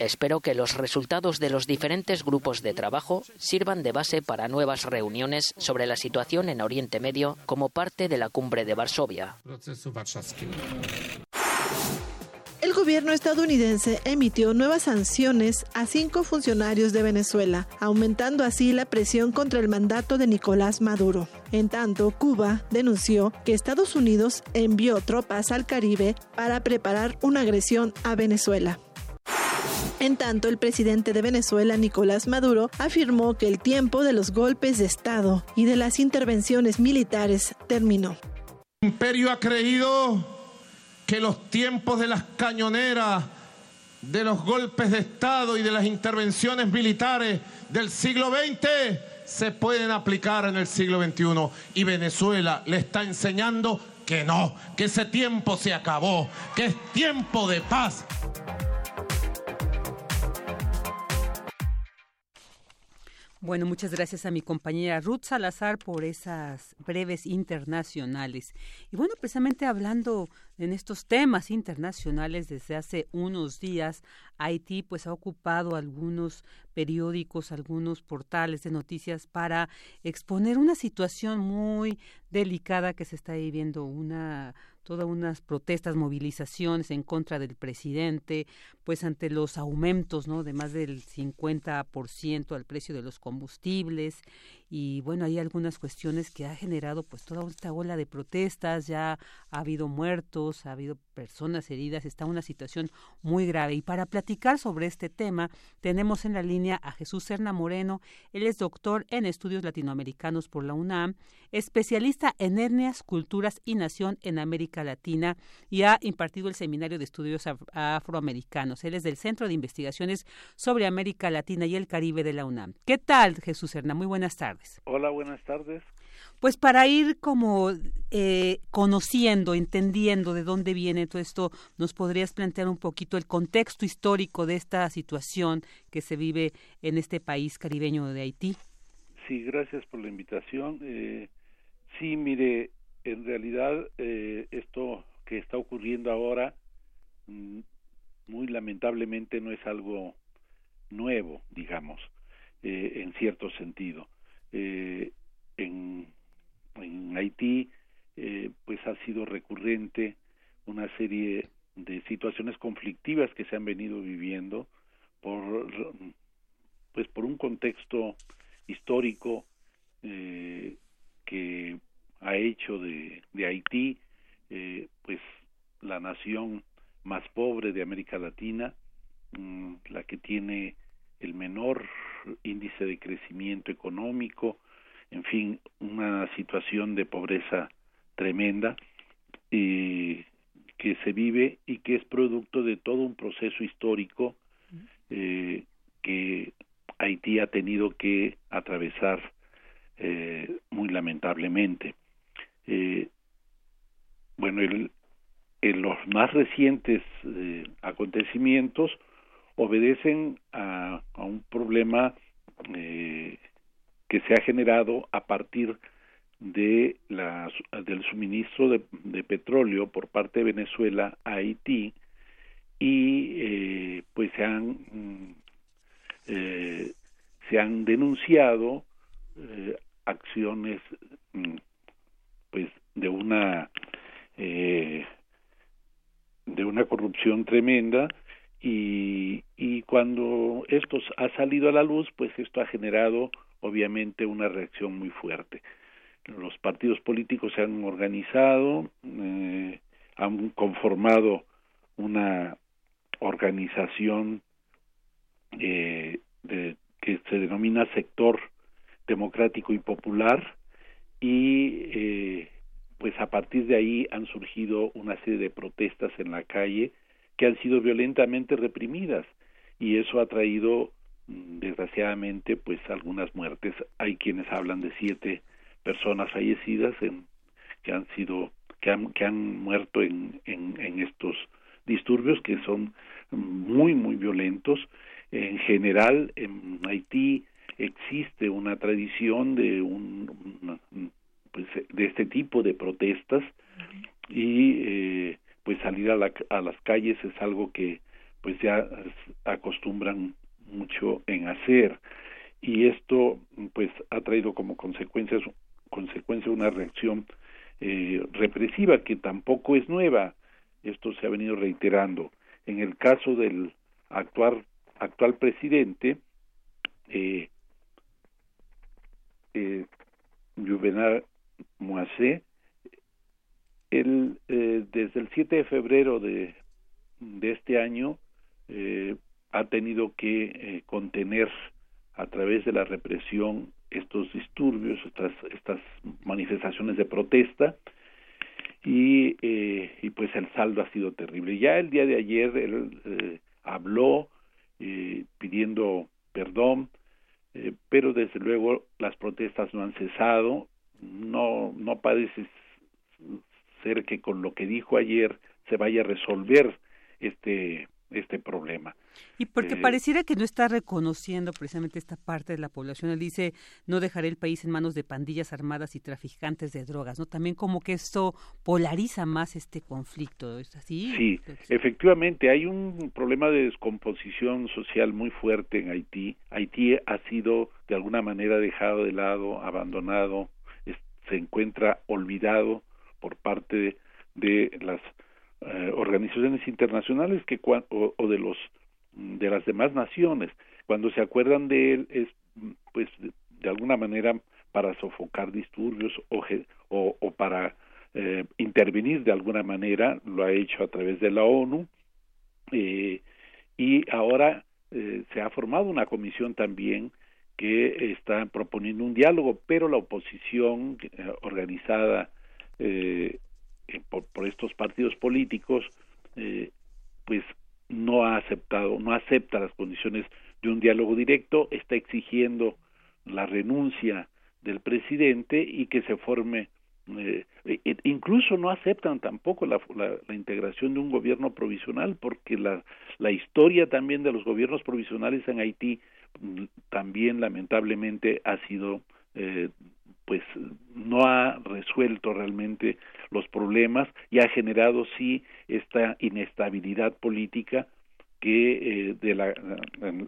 Espero que los resultados de los diferentes grupos de trabajo sirvan de base para nuevas reuniones sobre la situación en Oriente Medio como parte de la cumbre de Varsovia el gobierno estadounidense emitió nuevas sanciones a cinco funcionarios de Venezuela, aumentando así la presión contra el mandato de Nicolás Maduro. En tanto, Cuba denunció que Estados Unidos envió tropas al Caribe para preparar una agresión a Venezuela. En tanto, el presidente de Venezuela, Nicolás Maduro, afirmó que el tiempo de los golpes de Estado y de las intervenciones militares terminó. El imperio ha creído que los tiempos de las cañoneras, de los golpes de Estado y de las intervenciones militares del siglo XX se pueden aplicar en el siglo XXI. Y Venezuela le está enseñando que no, que ese tiempo se acabó, que es tiempo de paz. Bueno, muchas gracias a mi compañera Ruth Salazar por esas breves internacionales. Y bueno, precisamente hablando en estos temas internacionales desde hace unos días, Haití pues ha ocupado algunos periódicos, algunos portales de noticias para exponer una situación muy delicada que se está viviendo, una todas unas protestas, movilizaciones en contra del presidente, pues ante los aumentos, ¿no? De más del 50% al precio de los combustibles y bueno, hay algunas cuestiones que ha generado pues toda esta ola de protestas, ya ha habido muertos, ha habido personas heridas, está una situación muy grave. Y para platicar sobre este tema, tenemos en la línea a Jesús Serna Moreno, él es doctor en estudios latinoamericanos por la UNAM, especialista en etnias, culturas y nación en América Latina y ha impartido el seminario de estudios afroamericanos. Él es del Centro de Investigaciones sobre América Latina y el Caribe de la UNAM. ¿Qué tal, Jesús Serna? Muy buenas tardes. Hola, buenas tardes. Pues para ir como eh, conociendo, entendiendo de dónde viene todo esto, ¿nos podrías plantear un poquito el contexto histórico de esta situación que se vive en este país caribeño de Haití? Sí, gracias por la invitación. Eh, sí, mire, en realidad eh, esto que está ocurriendo ahora, mm, muy lamentablemente no es algo nuevo, digamos, en cierto sentido eh, en, Haití eh, pues ha sido recurrente una serie de situaciones conflictivas que se han venido viviendo por pues por un contexto histórico eh, que ha hecho de, de Haití eh, pues la nación más pobre de América Latina mm, la que tiene el menor índice de crecimiento económico, en fin, una situación de pobreza tremenda y que se vive y que es producto de todo un proceso histórico eh, que Haití ha tenido que atravesar eh, muy lamentablemente. Eh, bueno, en los más recientes acontecimientos obedecen a, un problema eh, que se ha generado a partir de la, del suministro de, petróleo por parte de Venezuela a Haití y eh, pues se han mm, eh, se han denunciado acciones mm, pues de una de una corrupción tremenda y, cuando esto ha salido a la luz, pues esto ha generado obviamente una reacción muy fuerte. Los partidos políticos se han organizado, eh, han conformado una organización eh, de, que se denomina sector democrático y popular y eh, pues a partir de ahí han surgido una serie de protestas en la calle que han sido violentamente reprimidas. Y eso ha traído mm, desgraciadamente pues algunas muertes. Hay quienes hablan de siete personas fallecidas en, que han sido que han, que han muerto en, en, en estos disturbios que son muy muy violentos. En general en Haití existe una tradición de un pues de este tipo de protestas. Y eh, pues salir a, a las calles es algo que pues ya acostumbran mucho en hacer. Y esto pues ha traído como consecuencia consecuencia una reacción eh, represiva que tampoco es nueva. Esto se ha venido reiterando. En el caso del actual actual presidente eh, eh, Juvenal Moisés él, eh, desde el 7 de febrero de, de este año eh, ha tenido que eh, contener a través de la represión estos disturbios, estas, estas manifestaciones de protesta y, eh, y pues el saldo ha sido terrible. Ya el día de ayer él habló pidiendo perdón, pero desde luego las protestas no han cesado, no, no parece ser que con lo que dijo ayer se vaya a resolver este este problema. Y porque eh, pareciera que no está reconociendo precisamente esta parte de la población. Él dice, no dejaré el país en manos de pandillas armadas y traficantes de drogas, ¿no? También como que esto polariza más este conflicto, ¿es así? Sí, efectivamente, hay un problema de descomposición social muy fuerte en Haití. Haití ha sido de alguna manera dejado de lado, abandonado, se encuentra olvidado por parte de las eh, organizaciones internacionales que o, o, de los de las demás naciones. Cuando se acuerdan de él es pues de, alguna manera para sofocar disturbios o, para eh, intervenir de alguna manera lo ha hecho a través de la ONU. Eh, y ahora eh, se ha formado una comisión también que está proponiendo un diálogo pero la oposición organizada eh, eh, por, por, estos partidos políticos, eh, pues no ha aceptado, no acepta las condiciones de un diálogo directo, está exigiendo la renuncia del presidente y que se forme eh, incluso no aceptan tampoco la, la, la, integración de un gobierno provisional porque la, la historia también de los gobiernos provisionales en Haití mm, también lamentablemente ha sido eh, pues no ha resuelto realmente los problemas y ha generado sí esta inestabilidad política que eh, de la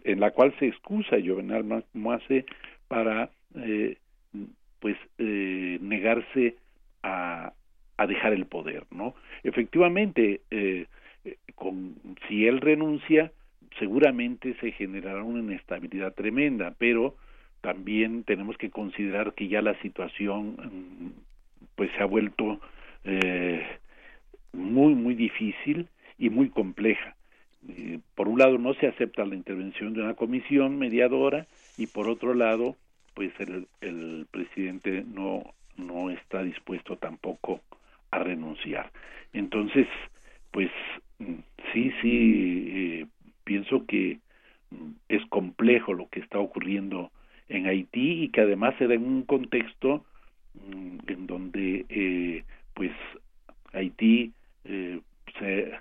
en, la cual se excusa Jovenal Moase para eh, pues eh, negarse a, a dejar el poder no efectivamente eh, con si él renuncia seguramente se generará una inestabilidad tremenda pero también tenemos que considerar que ya la situación mm, pues se ha vuelto eh, muy muy difícil y muy compleja. Eh, por un lado no se acepta la intervención de una comisión mediadora y por otro lado pues el, el presidente no no está dispuesto tampoco a renunciar. Entonces pues mm, sí sí eh, pienso que mm, es complejo lo que está ocurriendo en Haití y que además se da en un contexto mm, en donde eh, pues Haití eh, se,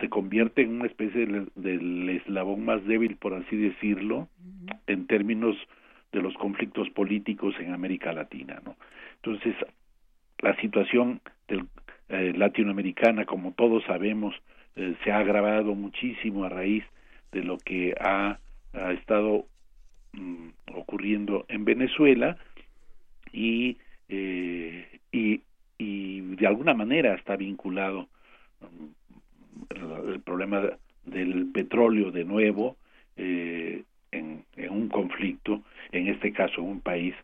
se convierte en una especie del eslabón más débil, por así decirlo, en términos de los conflictos políticos en América Latina, ¿no? Entonces, la situación del, eh, latinoamericana, como todos sabemos, eh, se ha agravado muchísimo a raíz de lo que ha, ha estado Mm, ocurriendo en Venezuela y, eh, y, y de alguna manera está vinculado mm, el, problema del petróleo de nuevo eh, en, en, un conflicto, en este caso en un país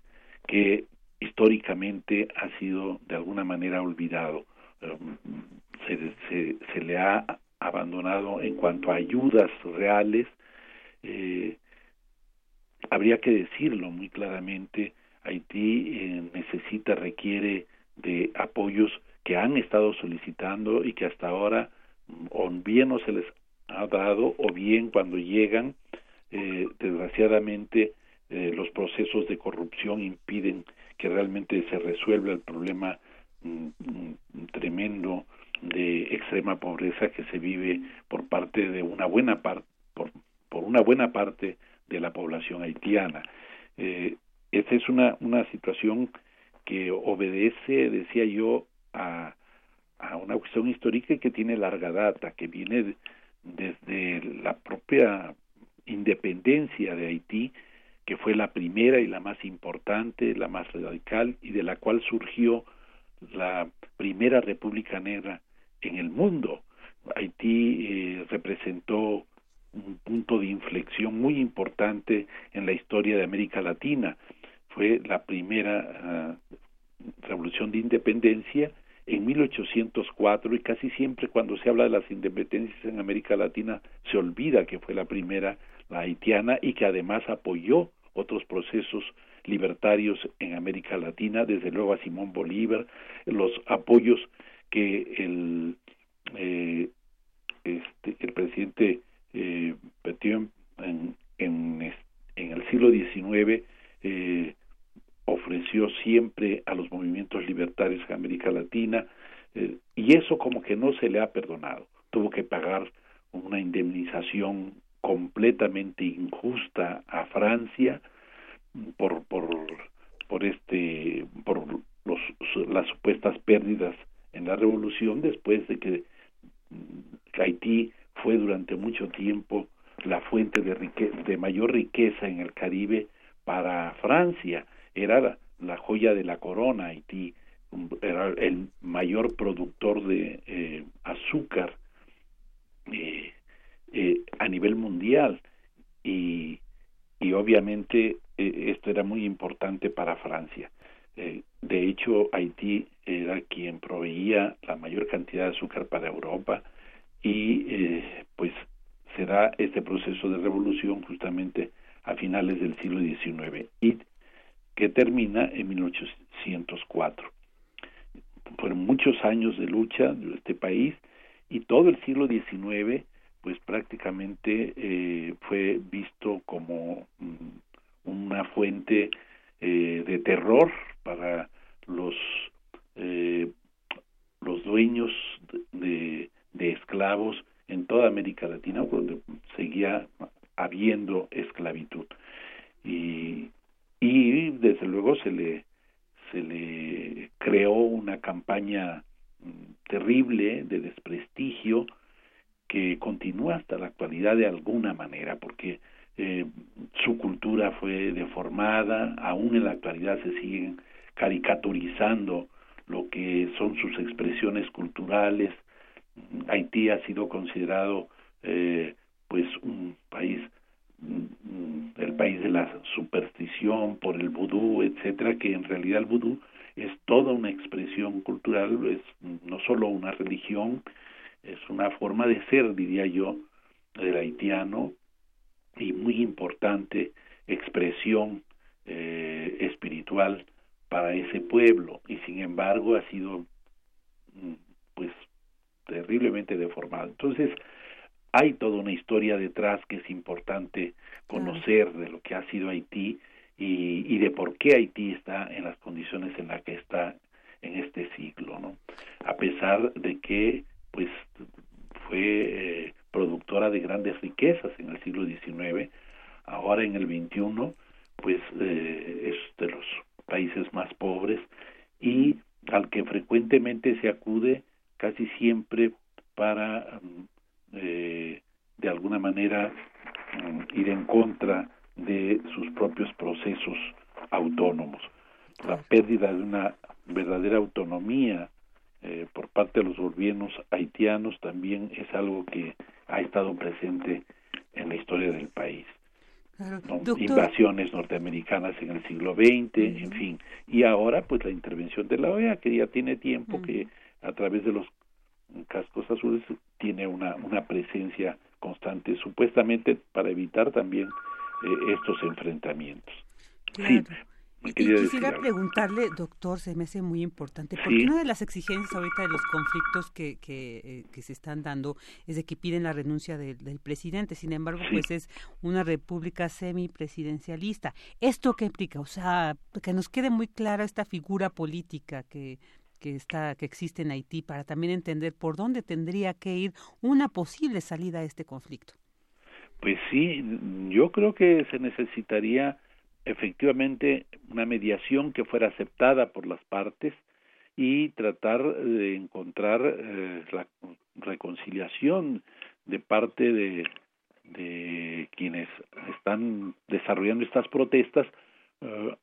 que históricamente ha sido de alguna manera olvidado. Mm, se, se, se le ha abandonado en cuanto a ayudas reales eh, habría que decirlo muy claramente, Haití eh, necesita, requiere de apoyos que han estado solicitando y que hasta ahora mm, o bien no se les ha dado o bien cuando llegan, eh, desgraciadamente, eh, los procesos de corrupción impiden que realmente se resuelva el problema mm, mm, tremendo de extrema pobreza que se vive por parte de una buena parte por, por una buena parte de la población haitiana. Eh, esta es una, una situación que obedece, decía yo, a, a una cuestión histórica que tiene larga data, que viene desde la propia independencia de Haití, que fue la primera y la más importante, la más radical, y de la cual surgió la primera república negra en el mundo. Haití eh, representó un punto de inflexión muy importante en la historia de América Latina. Fue la primera uh, revolución de independencia en 1804 y casi siempre cuando se habla de las independencias en América Latina se olvida que fue la primera, la haitiana, y que además apoyó otros procesos libertarios en América Latina, desde luego a Simón Bolívar, los apoyos que el, eh, este, el presidente eh, en, en, el siglo XIX eh, ofreció siempre a los movimientos libertarios en América Latina eh, y eso como que no se le ha perdonado. Tuvo que pagar una indemnización completamente injusta a Francia por por por este por los, las supuestas pérdidas en la revolución después de que Haití fue durante mucho tiempo la fuente de, mayor riqueza en el Caribe para Francia. Era la, joya de la corona Haití. Era el mayor productor de eh, azúcar eh, eh, a nivel mundial. Y, y obviamente esto era muy importante para Francia. De hecho Haití era quien proveía la mayor cantidad de azúcar para Europa y pues será este proceso de revolución justamente a finales del siglo XIX y que termina en 1804. Fueron muchos años de lucha de este país y todo el siglo XIX pues prácticamente eh, fue visto como mm, una fuente eh, de terror para los eh, los dueños de, de esclavos en toda América Latina donde seguía habiendo esclavitud. Y, y desde luego se le se le creó una campaña mm, terrible de desprestigio que continúa hasta la actualidad de alguna manera porque eh, su cultura fue deformada aún en la actualidad se siguen caricaturizando lo que son sus expresiones culturales Haití ha sido considerado eh, pues un país mm, el país de la superstición por el vudú etcétera que en realidad el vudú es toda una expresión cultural es no solo una religión es una forma de ser diría yo del haitiano y muy importante expresión eh, espiritual para ese pueblo. Y sin embargo ha sido mm, pues terriblemente deformado. Entonces, hay toda una historia detrás que es importante conocer de lo que ha sido Haití y, y de por qué Haití está en las condiciones en las que está en este siglo, ¿no? A pesar de que, pues, fue eh, productora de grandes riquezas en el siglo XIX, ahora en el XXI, pues, eh, es de los países más pobres y al que frecuentemente se acude casi siempre para mm, eh, de alguna manera mm, ir en contra de sus propios procesos autónomos. La pérdida de una verdadera autonomía eh, por parte de los gobiernos haitianos también es algo que ha estado presente en la historia del país. Invasiones norteamericanas en el siglo XX, en fin. Y ahora, pues la intervención de la OEA, que ya tiene tiempo, que a través de los cascos azules tiene una, una presencia constante, supuestamente para evitar también eh, estos enfrentamientos. Sí, y, quisiera preguntarle, doctor, se me hace muy importante, porque una de las exigencias ahorita de los conflictos que, que, eh, que, se están dando es de que piden la renuncia del presidente, sin embargo, pues es una república semipresidencialista. ¿Esto qué implica? O sea, que nos quede muy clara esta figura política que que está que existe en Haití para también entender por dónde tendría que ir una posible salida a este conflicto. Pues sí, yo creo que se necesitaría efectivamente una mediación que fuera aceptada por las partes y tratar de encontrar eh, la reconciliación de parte de, de quienes están desarrollando estas protestas eh,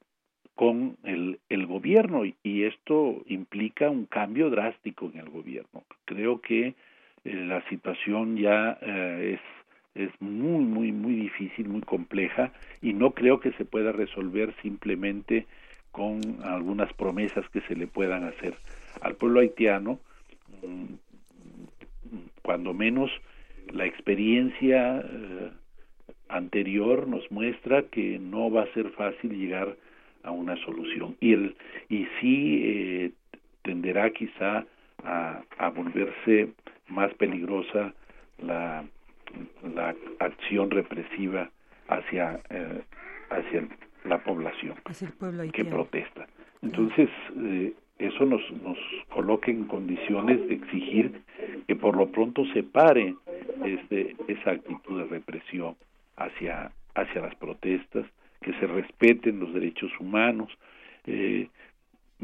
con el, el gobierno y esto implica un cambio drástico en el gobierno. Creo que eh, la situación ya eh, es es muy muy muy difícil, muy compleja y no creo que se pueda resolver simplemente con algunas promesas que se le puedan hacer al pueblo haitiano cuando menos la experiencia eh, anterior nos muestra que no va a ser fácil llegar a una solución. Y el y sí eh, tenderá quizá a, a, volverse más peligrosa la, la acción represiva hacia eh, hacia la población que protesta. Entonces eh, eso nos nos coloca en condiciones de exigir que por lo pronto se pare este, esa actitud de represión hacia, hacia las protestas, que se respeten los derechos humanos. Eh,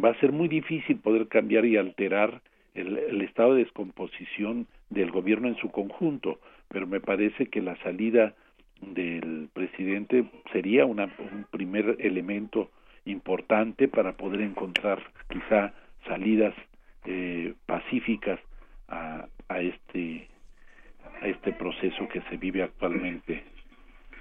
va a ser muy difícil poder cambiar y alterar el, el, estado de descomposición del gobierno en su conjunto, pero me parece que la salida del presidente sería una, un primer elemento importante para poder encontrar quizá salidas eh, pacíficas a, a este a este proceso que se vive actualmente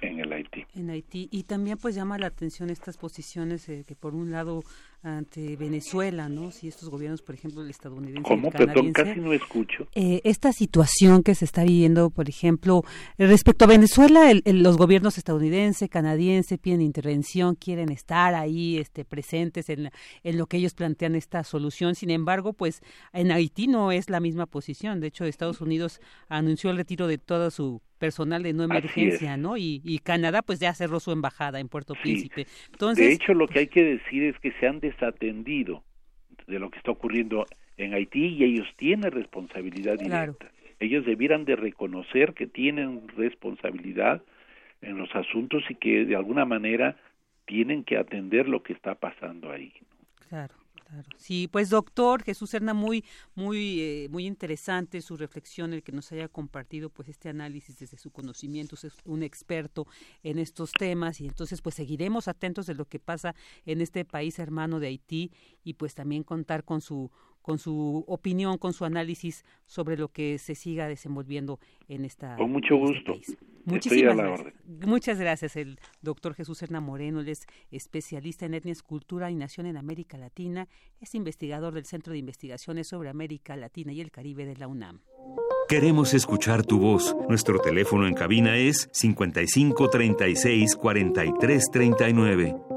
en el Haití. En Haití. Y también pues llama la atención estas posiciones eh, que por un lado ante Venezuela, ¿no? Si estos gobiernos, por ejemplo, el estadounidense. ¿Cómo? Perdón, casi no escucho. Eh, esta situación que se está viviendo, por ejemplo, respecto a Venezuela, los gobiernos estadounidense, canadiense piden intervención, quieren estar ahí este, presentes en, en lo que ellos plantean esta solución. Sin embargo, pues en Haití no es la misma posición. De hecho, Estados Unidos anunció el retiro de todo su personal de no emergencia, ¿no? Y, y, Canadá pues ya cerró su embajada en Puerto Príncipe. Entonces, de hecho, lo que hay que decir es que se han desatendido de lo que está ocurriendo en Haití y ellos tienen responsabilidad directa. Ellos debieran de reconocer que tienen responsabilidad en los asuntos y que de alguna manera tienen que atender lo que está pasando ahí. Claro. Sí, pues doctor Jesús Serna, muy, muy, eh, muy interesante su reflexión, el que nos haya compartido pues este análisis desde su conocimiento, es un experto en estos temas y entonces pues seguiremos atentos de lo que pasa en este país hermano de Haití y pues también contar con su con su opinión, con su análisis sobre lo que se siga desenvolviendo en esta. Con mucho gusto. Muchísimas gracias. Muchas gracias, el doctor Jesús Herna Moreno. Él es especialista en etnias, cultura y nación en América Latina. Es investigador del Centro de Investigaciones sobre América Latina y el Caribe de la UNAM. Queremos escuchar tu voz. Nuestro teléfono en cabina es 55 36 43 39.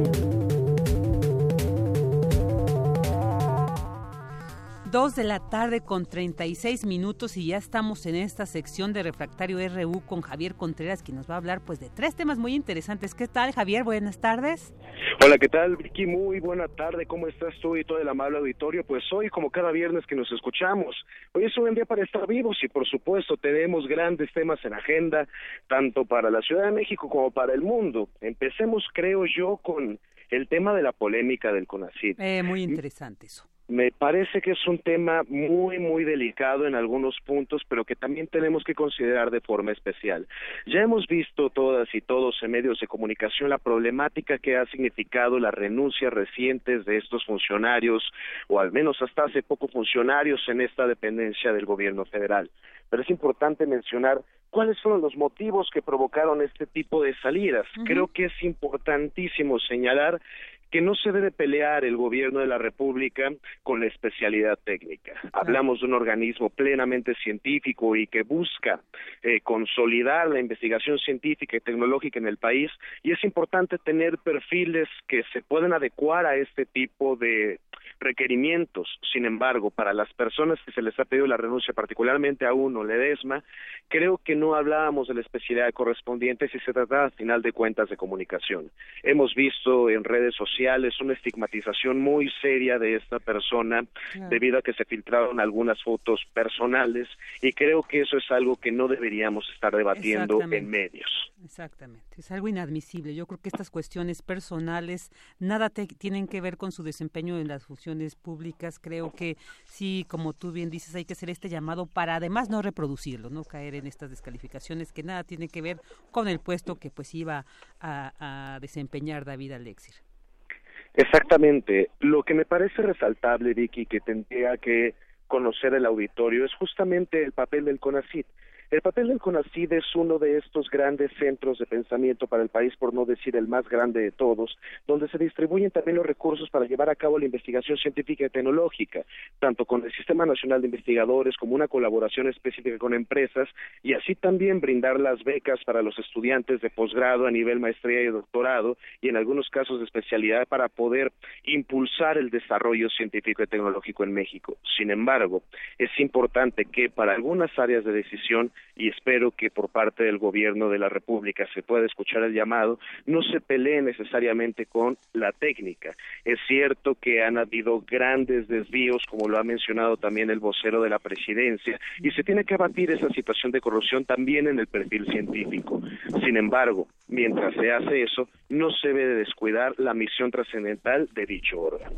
Dos de la tarde con 36 minutos y ya estamos en esta sección de Refractario RU con Javier Contreras, que nos va a hablar pues de tres temas muy interesantes. ¿Qué tal, Javier? Buenas tardes. Hola, ¿qué tal, Vicky? Muy buena tarde. ¿Cómo estás tú y todo el amable auditorio? Pues hoy, como cada viernes que nos escuchamos, hoy es un buen día para estar vivos y, por supuesto, tenemos grandes temas en agenda, tanto para la Ciudad de México como para el mundo. Empecemos, creo yo, con el tema de la polémica del CONACYT. Eh, muy interesante eso. Me parece que es un tema muy, muy delicado en algunos puntos, pero que también tenemos que considerar de forma especial. Ya hemos visto todas y todos en medios de comunicación la problemática que ha significado las renuncias recientes de estos funcionarios, o al menos hasta hace poco funcionarios en esta dependencia del gobierno federal. Pero es importante mencionar cuáles fueron los motivos que provocaron este tipo de salidas. Creo que es importantísimo señalar que no se debe pelear el gobierno de la República con la especialidad técnica. Hablamos de un organismo plenamente científico y que busca eh, consolidar la investigación científica y tecnológica en el país y es importante tener perfiles que se puedan adecuar a este tipo de requerimientos. Sin embargo, para las personas que se les ha pedido la renuncia, particularmente a uno, Ledesma, creo que no hablábamos de la especialidad correspondiente si se trataba, al final de cuentas, de comunicación. Hemos visto en redes sociales una estigmatización muy seria de esta persona debido a que se filtraron algunas fotos personales y creo que eso es algo que no deberíamos estar debatiendo en medios. Exactamente, es algo inadmisible. Yo creo que estas cuestiones personales nada tienen que ver con su desempeño en las funciones públicas, creo que sí, como tú bien dices, hay que hacer este llamado para además no reproducirlo, no caer en estas descalificaciones que nada tienen que ver con el puesto que pues iba a, desempeñar David Alexir. Exactamente. Lo que me parece resaltable, Vicky, que tendría que conocer el auditorio es justamente el papel del CONACIT. El papel del CONACID es uno de estos grandes centros de pensamiento para el país, por no decir el más grande de todos, donde se distribuyen también los recursos para llevar a cabo la investigación científica y tecnológica, tanto con el Sistema Nacional de Investigadores como una colaboración específica con empresas y así también brindar las becas para los estudiantes de posgrado a nivel maestría y doctorado y en algunos casos de especialidad para poder impulsar el desarrollo científico y tecnológico en México. Sin embargo, es importante que para algunas áreas de decisión, y espero que por parte del gobierno de la República se pueda escuchar el llamado, no se pelee necesariamente con la técnica. Es cierto que han habido grandes desvíos, como lo ha mencionado también el vocero de la presidencia, y se tiene que abatir esa situación de corrupción también en el perfil científico. Sin embargo, mientras se hace eso, no se debe descuidar la misión trascendental de dicho órgano.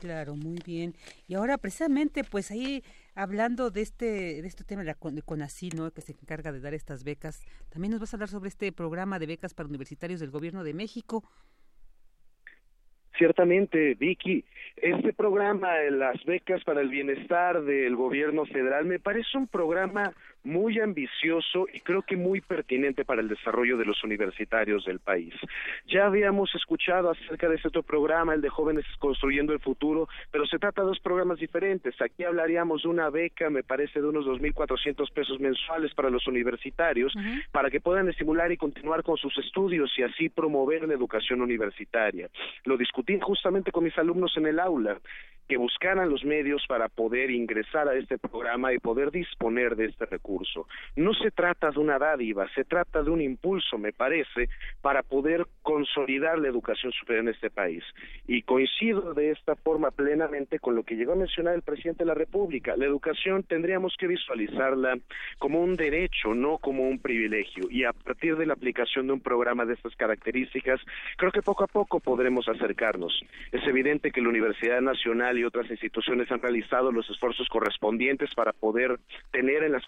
Claro, muy bien. Y ahora precisamente, pues ahí hablando de este de este tema de, la, CONACYT, ¿no? que se encarga de dar estas becas, también nos vas a hablar sobre este programa de becas para universitarios del Gobierno de México. Ciertamente, Vicky, este programa, las becas para el bienestar del gobierno federal, me parece un programa muy ambicioso y creo que muy pertinente para el desarrollo de los universitarios del país. Ya habíamos escuchado acerca de este otro programa, el de Jóvenes Construyendo el Futuro, pero se trata de dos programas diferentes. Aquí hablaríamos de una beca, me parece, de unos 2.400 pesos mensuales para los universitarios, para que puedan estimular y continuar con sus estudios y así promover la educación universitaria. Lo discutí justamente con mis alumnos en el aula que buscaran los medios para poder ingresar a este programa y poder disponer de este recurso. No se trata de una dádiva, se trata de un impulso, me parece, para poder consolidar la educación superior en este país. Y coincido de esta forma plenamente con lo que llegó a mencionar el presidente de la República. La educación tendríamos que visualizarla como un derecho, no como un privilegio. Y a partir de la aplicación de un programa de estas características, creo que poco a poco podremos acercarnos. Es evidente que la Universidad Nacional y otras instituciones han realizado los esfuerzos correspondientes para poder tener en las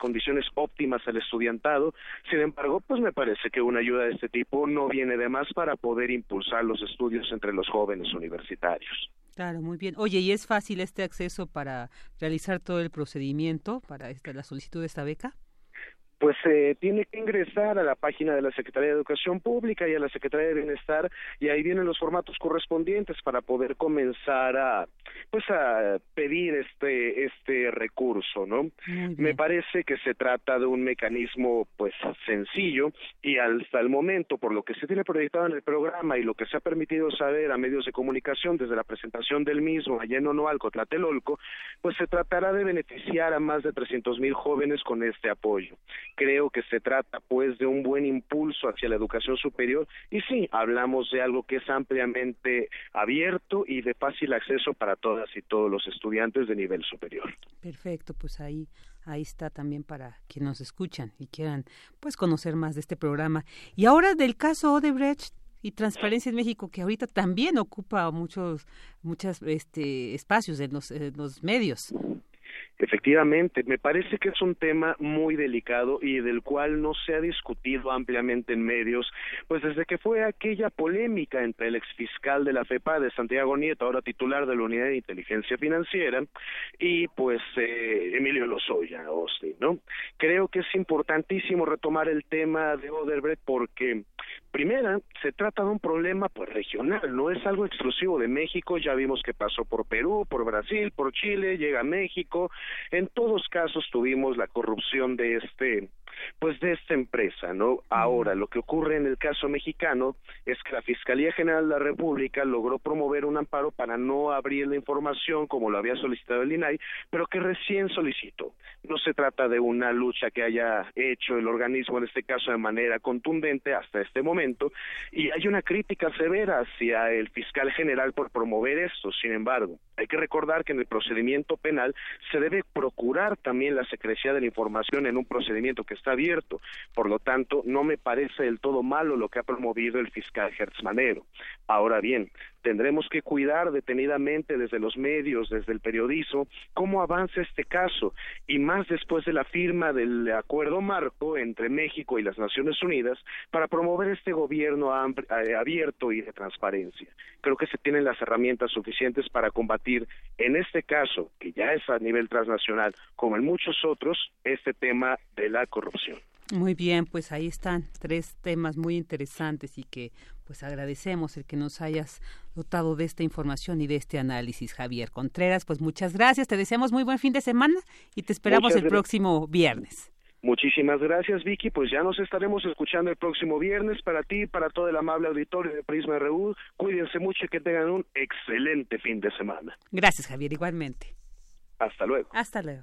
óptimas al estudiantado. Sin embargo, pues me parece que una ayuda de este tipo no viene de más para poder impulsar los estudios entre los jóvenes universitarios. Claro, muy bien. Oye, ¿y es fácil este acceso para realizar todo el procedimiento para esta, la solicitud de esta beca? Pues eh, tiene que ingresar a la página de la Secretaría de Educación Pública y a la Secretaría de Bienestar y ahí vienen los formatos correspondientes para poder comenzar a pues a pedir este este recurso, ¿no? Me parece que se trata de un mecanismo pues sencillo y hasta el momento por lo que se tiene proyectado en el programa y lo que se ha permitido saber a medios de comunicación desde la presentación del mismo allá en Onoalco, Tlatelolco, pues se tratará de beneficiar a más de 300 mil jóvenes con este apoyo creo que se trata pues de un buen impulso hacia la educación superior y sí, hablamos de algo que es ampliamente abierto y de fácil acceso para todas y todos los estudiantes de nivel superior. Perfecto, pues ahí ahí está también para quienes nos escuchan y quieran pues conocer más de este programa. Y ahora del caso Odebrecht y Transparencia en México, que ahorita también ocupa muchos muchos este, espacios en en los medios. Efectivamente, me parece que es un tema muy delicado y del cual no se ha discutido ampliamente en medios, pues desde que fue aquella polémica entre el exfiscal de la FEPA de Santiago Nieto, ahora titular de la Unidad de Inteligencia Financiera, y pues eh, Emilio Lozoya, Austin, ¿no? Creo que es importantísimo retomar el tema de Oderbrecht porque Primera, se trata de un problema pues regional, no es algo exclusivo de México, ya vimos que pasó por Perú, por Brasil, por Chile, llega a México, en todos casos tuvimos la corrupción de este pues de esta empresa, ¿no? Ahora, lo que ocurre en el caso mexicano es que la Fiscalía General de la República logró promover un amparo para no abrir la información como lo había solicitado el INAI, pero que recién solicitó. No se trata de una lucha que haya hecho el organismo, en este caso de manera contundente hasta este momento, y hay una crítica severa hacia el fiscal general por promover esto. Sin embargo, hay que recordar que en el procedimiento penal se debe procurar también la secrecía de la información en un procedimiento que está abierto. Por lo tanto, no me parece del todo malo lo que ha promovido el fiscal Hertzmanero. Ahora bien, Tendremos que cuidar detenidamente desde los medios, desde el periodismo, cómo avanza este caso y más después de la firma del acuerdo marco entre México y las Naciones Unidas para promover este gobierno eh, abierto y de transparencia. Creo que se tienen las herramientas suficientes para combatir en este caso, que ya es a nivel transnacional, como en muchos otros, este tema de la corrupción. Muy bien, pues ahí están tres temas muy interesantes y que pues agradecemos el que nos hayas dotado de esta información y de este análisis, Javier Contreras. Pues muchas gracias, te deseamos muy buen fin de semana y te esperamos el próximo viernes. Muchísimas gracias, Vicky. Pues ya nos estaremos escuchando el próximo viernes para ti y para todo el amable auditorio de Prisma RU. Cuídense mucho y que tengan un excelente fin de semana. Gracias, Javier, igualmente. Hasta luego. Hasta luego.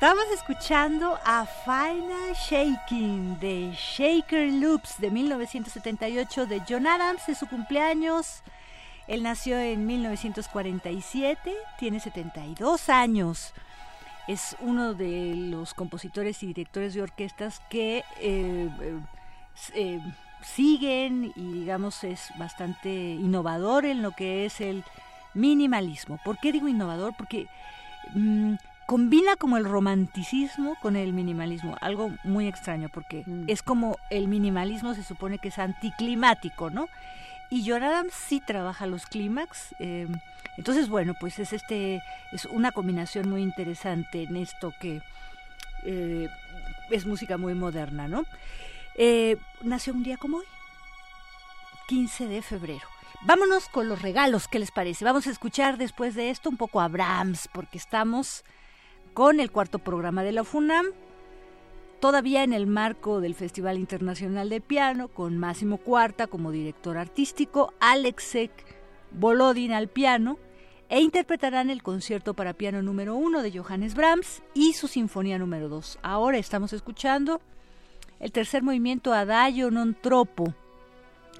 Estamos escuchando a Final Shaking de Shaker Loops de 1978 de John Adams, de su cumpleaños. Él nació en 1947, tiene 72 años. Es uno de los compositores y directores de orquestas que eh, eh, eh, siguen y digamos es bastante innovador en lo que es el minimalismo. ¿Por qué digo innovador? Porque mm, combina como el romanticismo con el minimalismo, algo muy extraño porque mm. es como el minimalismo se supone que es anticlimático, ¿no? Y John Adams sí trabaja los clímax, em, entonces bueno, pues es este es una combinación muy interesante en esto que eh, es música muy moderna, ¿no? Eh, nació un día como hoy, 15 de febrero. Vámonos con los regalos, ¿qué les parece? Vamos a escuchar después de esto un poco a Brahms, porque estamos con el cuarto programa de la FUNAM, todavía en el marco del Festival Internacional de Piano, con Máximo Cuarta como director artístico, Alexek Volodin al piano, e interpretarán el concierto para piano número uno de Johannes Brahms y su sinfonía número dos. Ahora estamos escuchando el tercer movimiento Adagio non troppo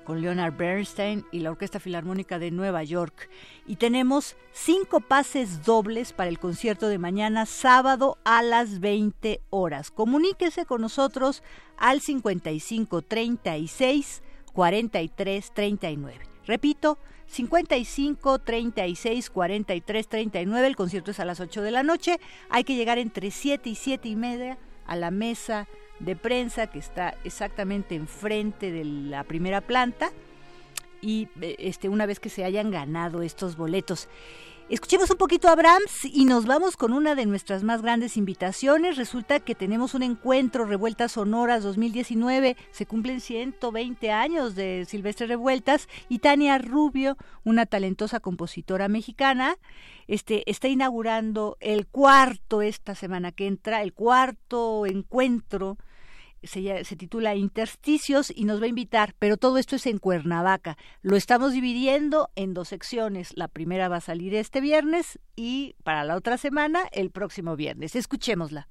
con Leonard Bernstein y la Orquesta Filarmónica de Nueva York. Y tenemos cinco pases dobles para el concierto de mañana sábado a las 20 horas. Comuníquese con nosotros al 55 36 43 39. Repito, 55 36 43 39. El concierto es a las 8 de la noche. Hay que llegar entre 7 y 7 y media a la mesa de prensa que está exactamente enfrente de la primera planta y eh, este una vez que se hayan ganado estos boletos. Escuchemos un poquito a Brahms y nos vamos con una de nuestras más grandes invitaciones. Resulta que tenemos un encuentro Revueltas Sonoras 2019. Se cumplen 120 años de Silvestre Revueltas y Tania Rubio, una talentosa compositora mexicana, este, está inaugurando el cuarto esta semana que entra, el cuarto encuentro se, titula Intersticios y nos va a invitar, pero todo esto es en Cuernavaca. Lo estamos dividiendo en dos secciones. La primera va a salir este viernes y para la otra semana el próximo viernes. Escuchémosla.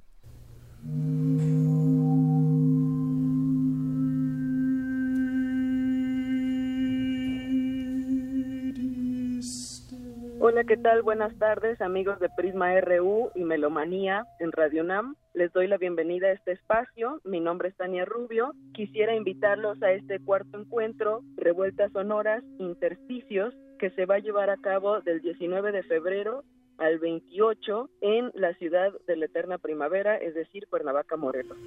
Hola, ¿qué tal? Buenas tardes, amigos de Prisma RU y Melomanía en Radio NAM. Les doy la bienvenida a este espacio. Mi nombre es Tania Rubio. Quisiera invitarlos a este cuarto encuentro, Revueltas Sonoras, Intersticios, que se va a llevar a cabo del 19 de febrero al 28 en la ciudad de la eterna primavera, es decir, Cuernavaca, Morelos.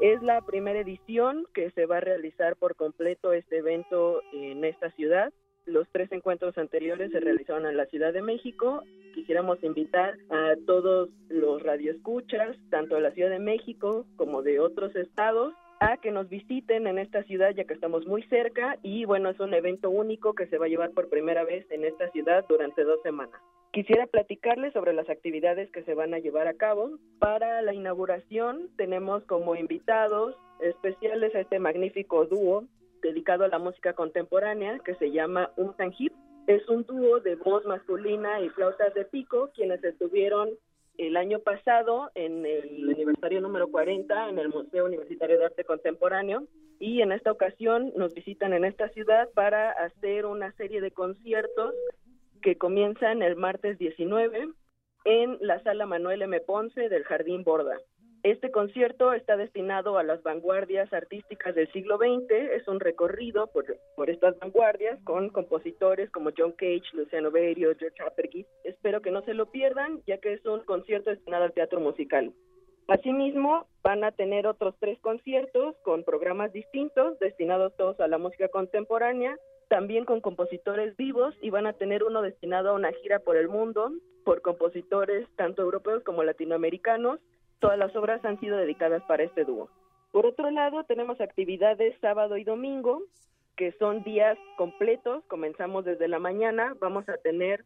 Es la primera edición que se va a realizar por completo este evento en esta ciudad los tres encuentros anteriores se realizaron en la Ciudad de México. Quisiéramos invitar a todos los radioescuchas, tanto de la Ciudad de México como de otros estados, a que nos visiten en esta ciudad ya que estamos muy cerca y bueno, es un evento único que se va a llevar por primera vez en esta ciudad durante dos semanas. Quisiera platicarles sobre las actividades que se van a llevar a cabo. Para la inauguración tenemos como invitados especiales a este magnífico dúo dedicado a la música contemporánea que se llama Un Hip. Es un dúo de voz masculina y flautas de pico quienes estuvieron el año pasado en el aniversario número 40 en el Museo Universitario de Arte Contemporáneo y en esta ocasión nos visitan en esta ciudad para hacer una serie de conciertos que comienzan el martes 19 en la sala Manuel M. Ponce del Jardín Borda. Este concierto está destinado a las vanguardias artísticas del siglo XX, es un recorrido por, por estas vanguardias con compositores como John Cage, Luciano Berio, George Apergis. Espero que no se lo pierdan, ya que es un concierto destinado al teatro musical. Asimismo, van a tener otros tres conciertos con programas distintos, destinados todos a la música contemporánea, también con compositores vivos y van a tener uno destinado a una gira por el mundo por compositores tanto europeos como latinoamericanos Todas las obras han sido dedicadas para este dúo. Por otro lado, tenemos actividades sábado y domingo, que son días completos. Comenzamos desde la mañana. Vamos a tener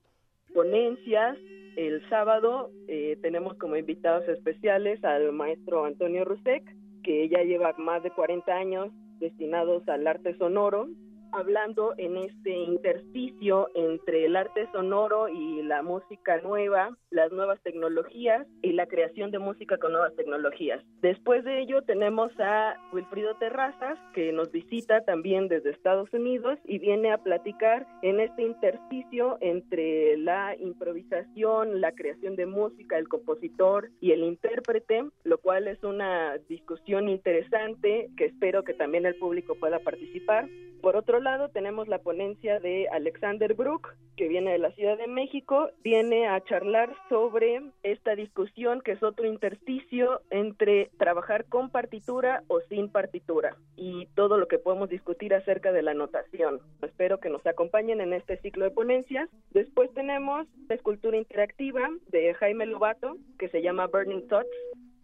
ponencias. El sábado eh, tenemos como invitados especiales al maestro Antonio Rusek, que ya lleva más de 40 años destinados al arte sonoro hablando en este intersticio entre el arte sonoro y la música nueva, las nuevas tecnologías y la creación de música con nuevas tecnologías. Después de ello tenemos a Wilfrido Terrazas, que nos visita también desde Estados Unidos y viene a platicar en este intersticio entre la improvisación, la creación de música, el compositor y el intérprete, lo cual es una discusión interesante que espero que también el público pueda participar. Por otro lado, tenemos la ponencia de Alexander Brook, que viene de la Ciudad de México, viene a charlar sobre esta discusión que es otro intersticio entre trabajar con partitura o sin partitura y todo lo que podemos discutir acerca de la notación. Espero que nos acompañen en este ciclo de ponencias. Después tenemos la escultura interactiva de Jaime Lobato, que se llama Burning Thoughts,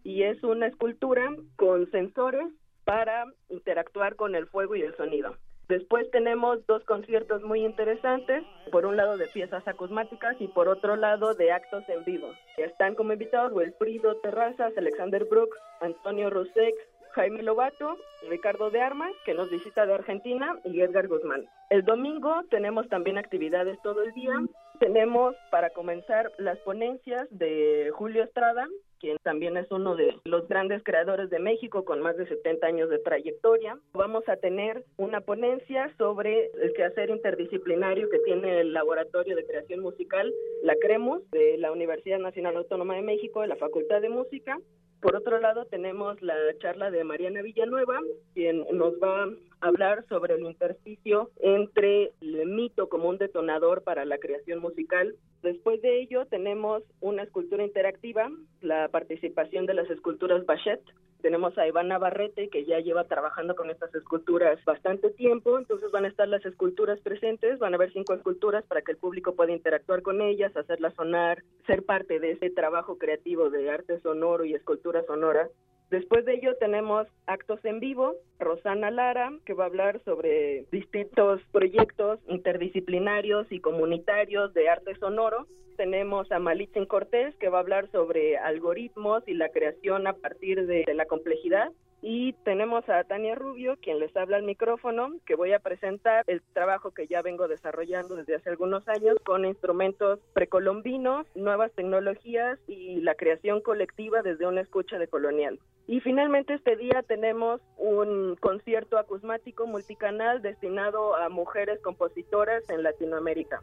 y es una escultura con sensores para interactuar con el fuego y el sonido. Después tenemos dos conciertos muy interesantes, por un lado de piezas acusmáticas y por otro lado de actos en vivo. Están como invitados Wilfrido Terrazas, Alexander Brook, Antonio Rosex, Jaime Lobato, Ricardo de Armas, que nos visita de Argentina, y Edgar Guzmán. El domingo tenemos también actividades todo el día. Tenemos para comenzar las ponencias de Julio Estrada, quien también es uno de los grandes creadores de México con más de 70 años de trayectoria. Vamos a tener una ponencia sobre el quehacer interdisciplinario que tiene el Laboratorio de Creación Musical, la CREMUS, de la Universidad Nacional Autónoma de México, de la Facultad de Música. Por otro lado, tenemos la charla de Mariana Villanueva, quien nos va a hablar sobre el intersticio entre el mito como un detonador para la creación musical. Después de ello, tenemos una escultura interactiva, la participación de las esculturas Bachet, tenemos a Ivana Barrete, que ya lleva trabajando con estas esculturas bastante tiempo, entonces van a estar las esculturas presentes, van a haber cinco esculturas para que el público pueda interactuar con ellas, hacerlas sonar, ser parte de ese trabajo creativo de arte sonoro y escultura sonora. Después de ello tenemos actos en vivo, Rosana Lara, que va a hablar sobre distintos proyectos interdisciplinarios y comunitarios de arte sonoro. Tenemos a Malitzin Cortés, que va a hablar sobre algoritmos y la creación a partir de, la complejidad. Y tenemos a Tania Rubio, quien les habla al micrófono, que voy a presentar el trabajo que ya vengo desarrollando desde hace algunos años con instrumentos precolombinos, nuevas tecnologías y la creación colectiva desde una escucha de colonial. Y finalmente este día tenemos un concierto acusmático multicanal destinado a mujeres compositoras en Latinoamérica.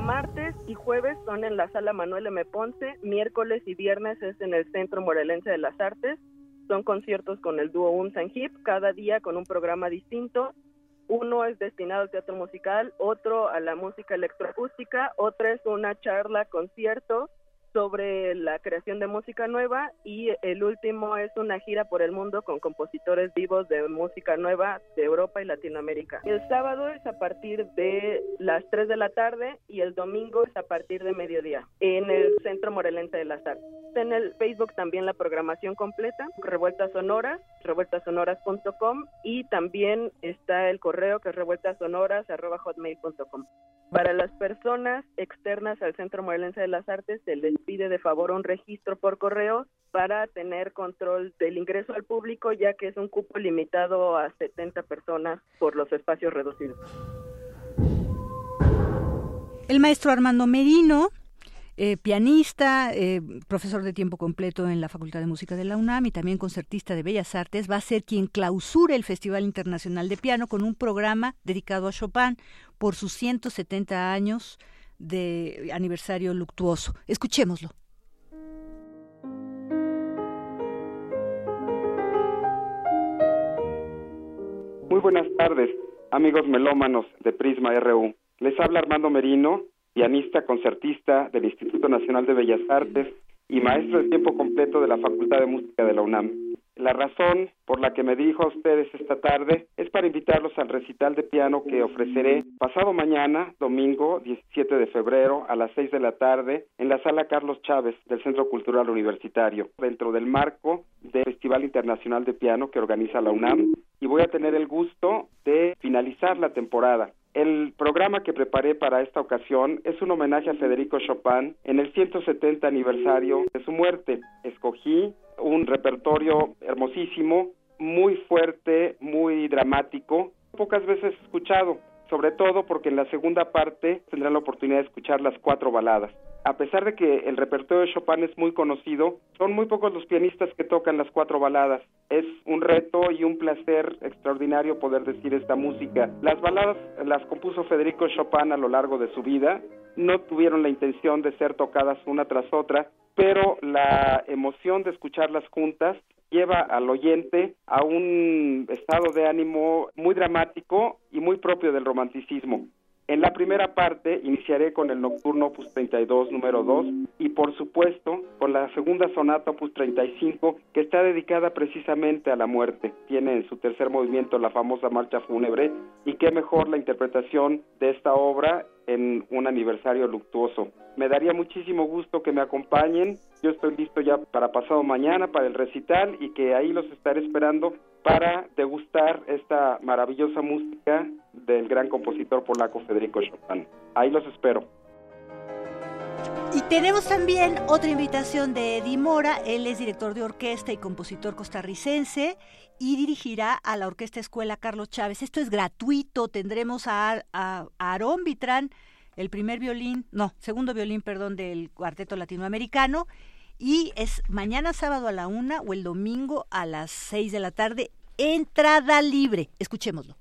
Martes y jueves son en la sala Manuel M. Ponce, miércoles y viernes es en el Centro Morelense de las Artes. Son conciertos con el dúo Un Hip, cada día con un programa distinto uno es destinado al teatro musical, otro a la música electroacústica, otra es una charla, concierto sobre la creación de música nueva y el último es una gira por el mundo con compositores vivos de música nueva de Europa y Latinoamérica. El sábado es a partir de las 3 de la tarde y el domingo es a partir de mediodía en el Centro Morelense de las Artes. En el Facebook también la programación completa, Revueltas Sonoras, revueltasonoras.com y también está el correo que es revueltasonoras.hotmail.com. Para las personas externas al Centro Morelense de las Artes se les pide de favor un registro por correo para tener control del ingreso al público ya que es un cupo limitado a 70 personas por los espacios reducidos. El maestro Armando Merino eh, pianista, eh, profesor de tiempo completo en la Facultad de Música de la UNAM y también concertista de Bellas Artes, va a ser quien clausure el Festival Internacional de Piano con un programa dedicado a Chopin por sus 170 años de aniversario luctuoso. Escuchémoslo. Muy buenas tardes, amigos melómanos de Prisma RU. Les habla Armando Merino pianista concertista del Instituto Nacional de Bellas Artes y maestro de tiempo completo de la Facultad de Música de la UNAM. La razón por la que me dirijo a ustedes esta tarde es para invitarlos al recital de piano que ofreceré pasado mañana, domingo 17 de febrero, a las 6 de la tarde, en la sala Carlos Chávez del Centro Cultural Universitario, dentro del marco del Festival Internacional de Piano que organiza la UNAM. Y voy a tener el gusto de finalizar la temporada el programa que preparé para esta ocasión es un homenaje a Federico Chopin en el 170 aniversario de su muerte. Escogí un repertorio hermosísimo, muy fuerte, muy dramático, pocas veces escuchado, sobre todo porque en la segunda parte tendrán la oportunidad de escuchar las cuatro baladas a pesar de que el repertorio de Chopin es muy conocido, son muy pocos los pianistas que tocan las cuatro baladas. Es un reto y un placer extraordinario poder decir esta música. Las baladas las compuso Federico Chopin a lo largo de su vida, no tuvieron la intención de ser tocadas una tras otra, pero la emoción de escucharlas juntas lleva al oyente a un estado de ánimo muy dramático y muy propio del romanticismo. En la primera parte iniciaré con el nocturno opus 32 número 2 y por supuesto con la segunda sonata opus 35 que está dedicada precisamente a la muerte. Tiene en su tercer movimiento la famosa marcha fúnebre y qué mejor la interpretación de esta obra en un aniversario luctuoso. Me daría muchísimo gusto que me acompañen. Yo estoy listo ya para pasado mañana para el recital y que ahí los estaré esperando para degustar esta maravillosa música del gran compositor polaco Federico Chopin. Ahí los espero. Y tenemos también otra invitación de Eddie Mora, él es director de orquesta y compositor costarricense y dirigirá a la Orquesta Escuela Carlos Chávez. Esto es gratuito, tendremos a, a, Aarón Vitrán, el primer violín, no, segundo violín, perdón, del cuarteto latinoamericano, y es mañana sábado a la una o el domingo a las seis de la tarde, entrada libre. Escuchémoslo.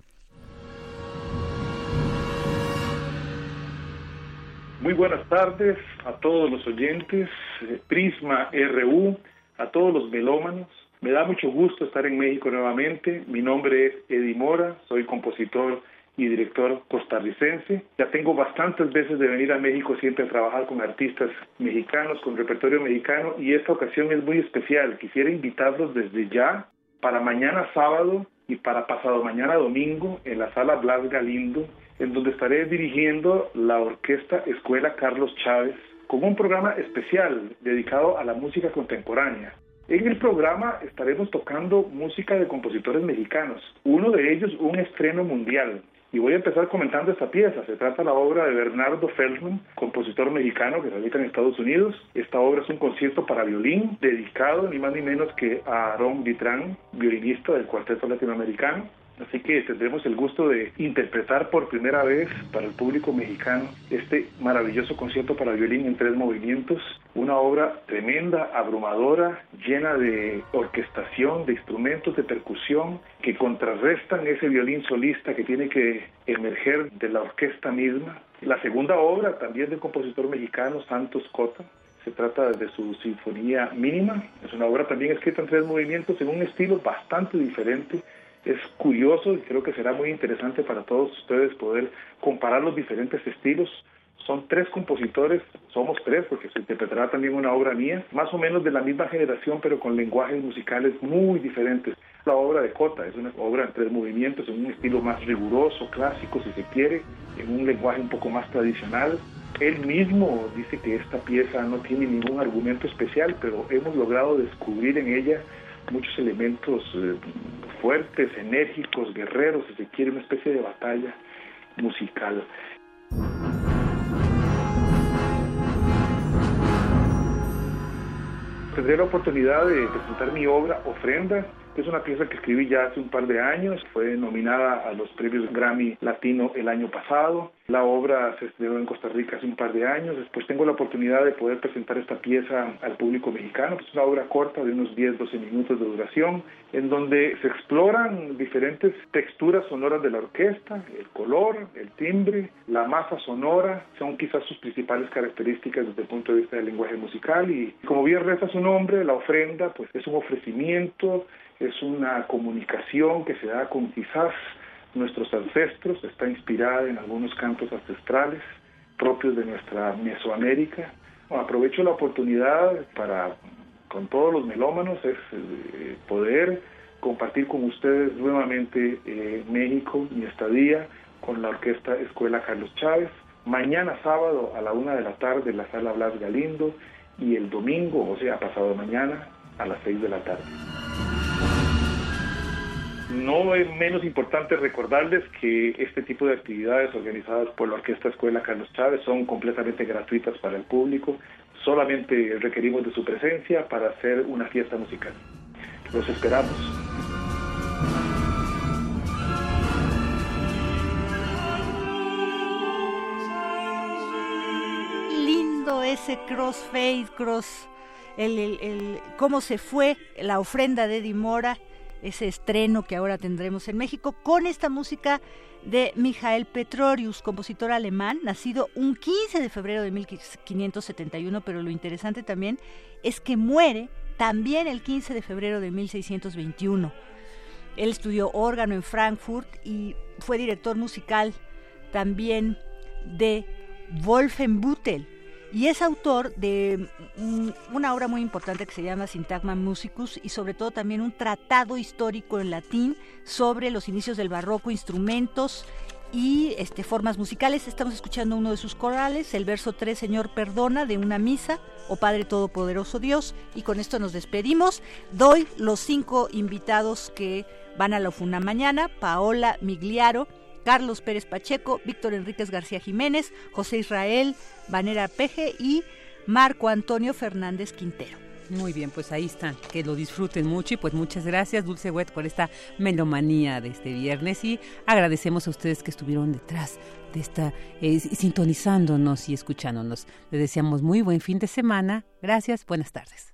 Muy buenas tardes a todos los oyentes, eh, Prisma RU, a todos los melómanos. Me da mucho gusto estar en México nuevamente. Mi nombre es Eddie Mora, soy compositor y director costarricense. Ya tengo bastantes veces de venir a México siempre a trabajar con artistas mexicanos, con repertorio mexicano y esta ocasión es muy especial. Quisiera invitarlos desde ya para mañana sábado y para pasado mañana domingo en la sala Blas Galindo en donde estaré dirigiendo la Orquesta Escuela Carlos Chávez con un programa especial dedicado a la música contemporánea. En el programa estaremos tocando música de compositores mexicanos, uno de ellos un estreno mundial. Y voy a empezar comentando esta pieza. Se trata de la obra de Bernardo Feldman, compositor mexicano que radica en Estados Unidos. Esta obra es un concierto para violín dedicado ni más ni menos que a Aaron Vitrán, violinista del Cuarteto Latinoamericano. Así que tendremos el gusto de interpretar por primera vez para el público mexicano este maravilloso concierto para violín en tres movimientos, una obra tremenda, abrumadora, llena de orquestación, de instrumentos de percusión que contrarrestan ese violín solista que tiene que emerger de la orquesta misma. La segunda obra también del compositor mexicano Santos Cota, se trata de su sinfonía mínima, es una obra también escrita en tres movimientos en un estilo bastante diferente es curioso y creo que será muy interesante para todos ustedes poder comparar los diferentes estilos. Son tres compositores, somos tres porque se interpretará también una obra mía, más o menos de la misma generación pero con lenguajes musicales muy diferentes. la obra de Cota, es una obra en tres movimientos, en un estilo más riguroso, clásico si se quiere, en un lenguaje un poco más tradicional. Él mismo dice que esta pieza no tiene ningún argumento especial, pero hemos logrado descubrir en ella muchos elementos eh, fuertes, enérgicos, guerreros, si se quiere, una especie de batalla musical. Tendré la oportunidad de presentar mi obra Ofrenda es una pieza que escribí ya hace un par de años, fue nominada a los premios Grammy Latino el año pasado. La obra se estrenó en Costa Rica hace un par de años. Después tengo la oportunidad de poder presentar esta pieza al público mexicano. Es una obra corta de unos 10-12 minutos de duración, en donde se exploran diferentes texturas sonoras de la orquesta, el color, el timbre, la masa sonora, son quizás sus principales características desde el punto de vista del lenguaje musical. Y como bien reza su nombre, la ofrenda, pues es un ofrecimiento es una comunicación que se da con quizás nuestros ancestros, está inspirada en algunos cantos ancestrales propios de nuestra Mesoamérica. aprovecho la oportunidad para, con todos los melómanos, es eh, poder compartir con ustedes nuevamente eh, México, mi estadía, con la Orquesta Escuela Carlos Chávez. Mañana sábado a la una de la tarde en la sala Blas Galindo y el domingo, o sea, pasado mañana, a las seis de la tarde. No es menos importante recordarles que este tipo de actividades organizadas por la Orquesta Escuela Carlos Chávez son completamente gratuitas para el público. Solamente requerimos de su presencia para hacer una fiesta musical. Los esperamos. Lindo ese crossfade, cross, el, el, cómo se fue la ofrenda de Dimora ese estreno que ahora tendremos en México con esta música de Michael Petrorius, compositor alemán, nacido un 15 de febrero de 1571, pero lo interesante también es que muere también el 15 de febrero de 1621. Él estudió órgano en Frankfurt y fue director musical también de Wolfenbüttel, y es autor de una obra muy importante que se llama Sintagma Musicus y sobre todo también un tratado histórico en latín sobre los inicios del barroco, instrumentos y este, formas musicales. Estamos escuchando uno de sus corales, el verso 3, Señor perdona, de una misa, o Padre Todopoderoso Dios, y con esto nos despedimos. Doy los cinco invitados que van a la FUNA mañana, Paola Migliaro, Carlos Pérez Pacheco, Víctor Enríquez García Jiménez, José Israel Vanera Peje y Marco Antonio Fernández Quintero. Muy bien, pues ahí están, que lo disfruten mucho y pues muchas gracias Dulce Wet por esta melomanía de este viernes y agradecemos a ustedes que estuvieron detrás de esta, eh, sintonizándonos y escuchándonos. Les deseamos muy buen fin de semana, gracias, buenas tardes.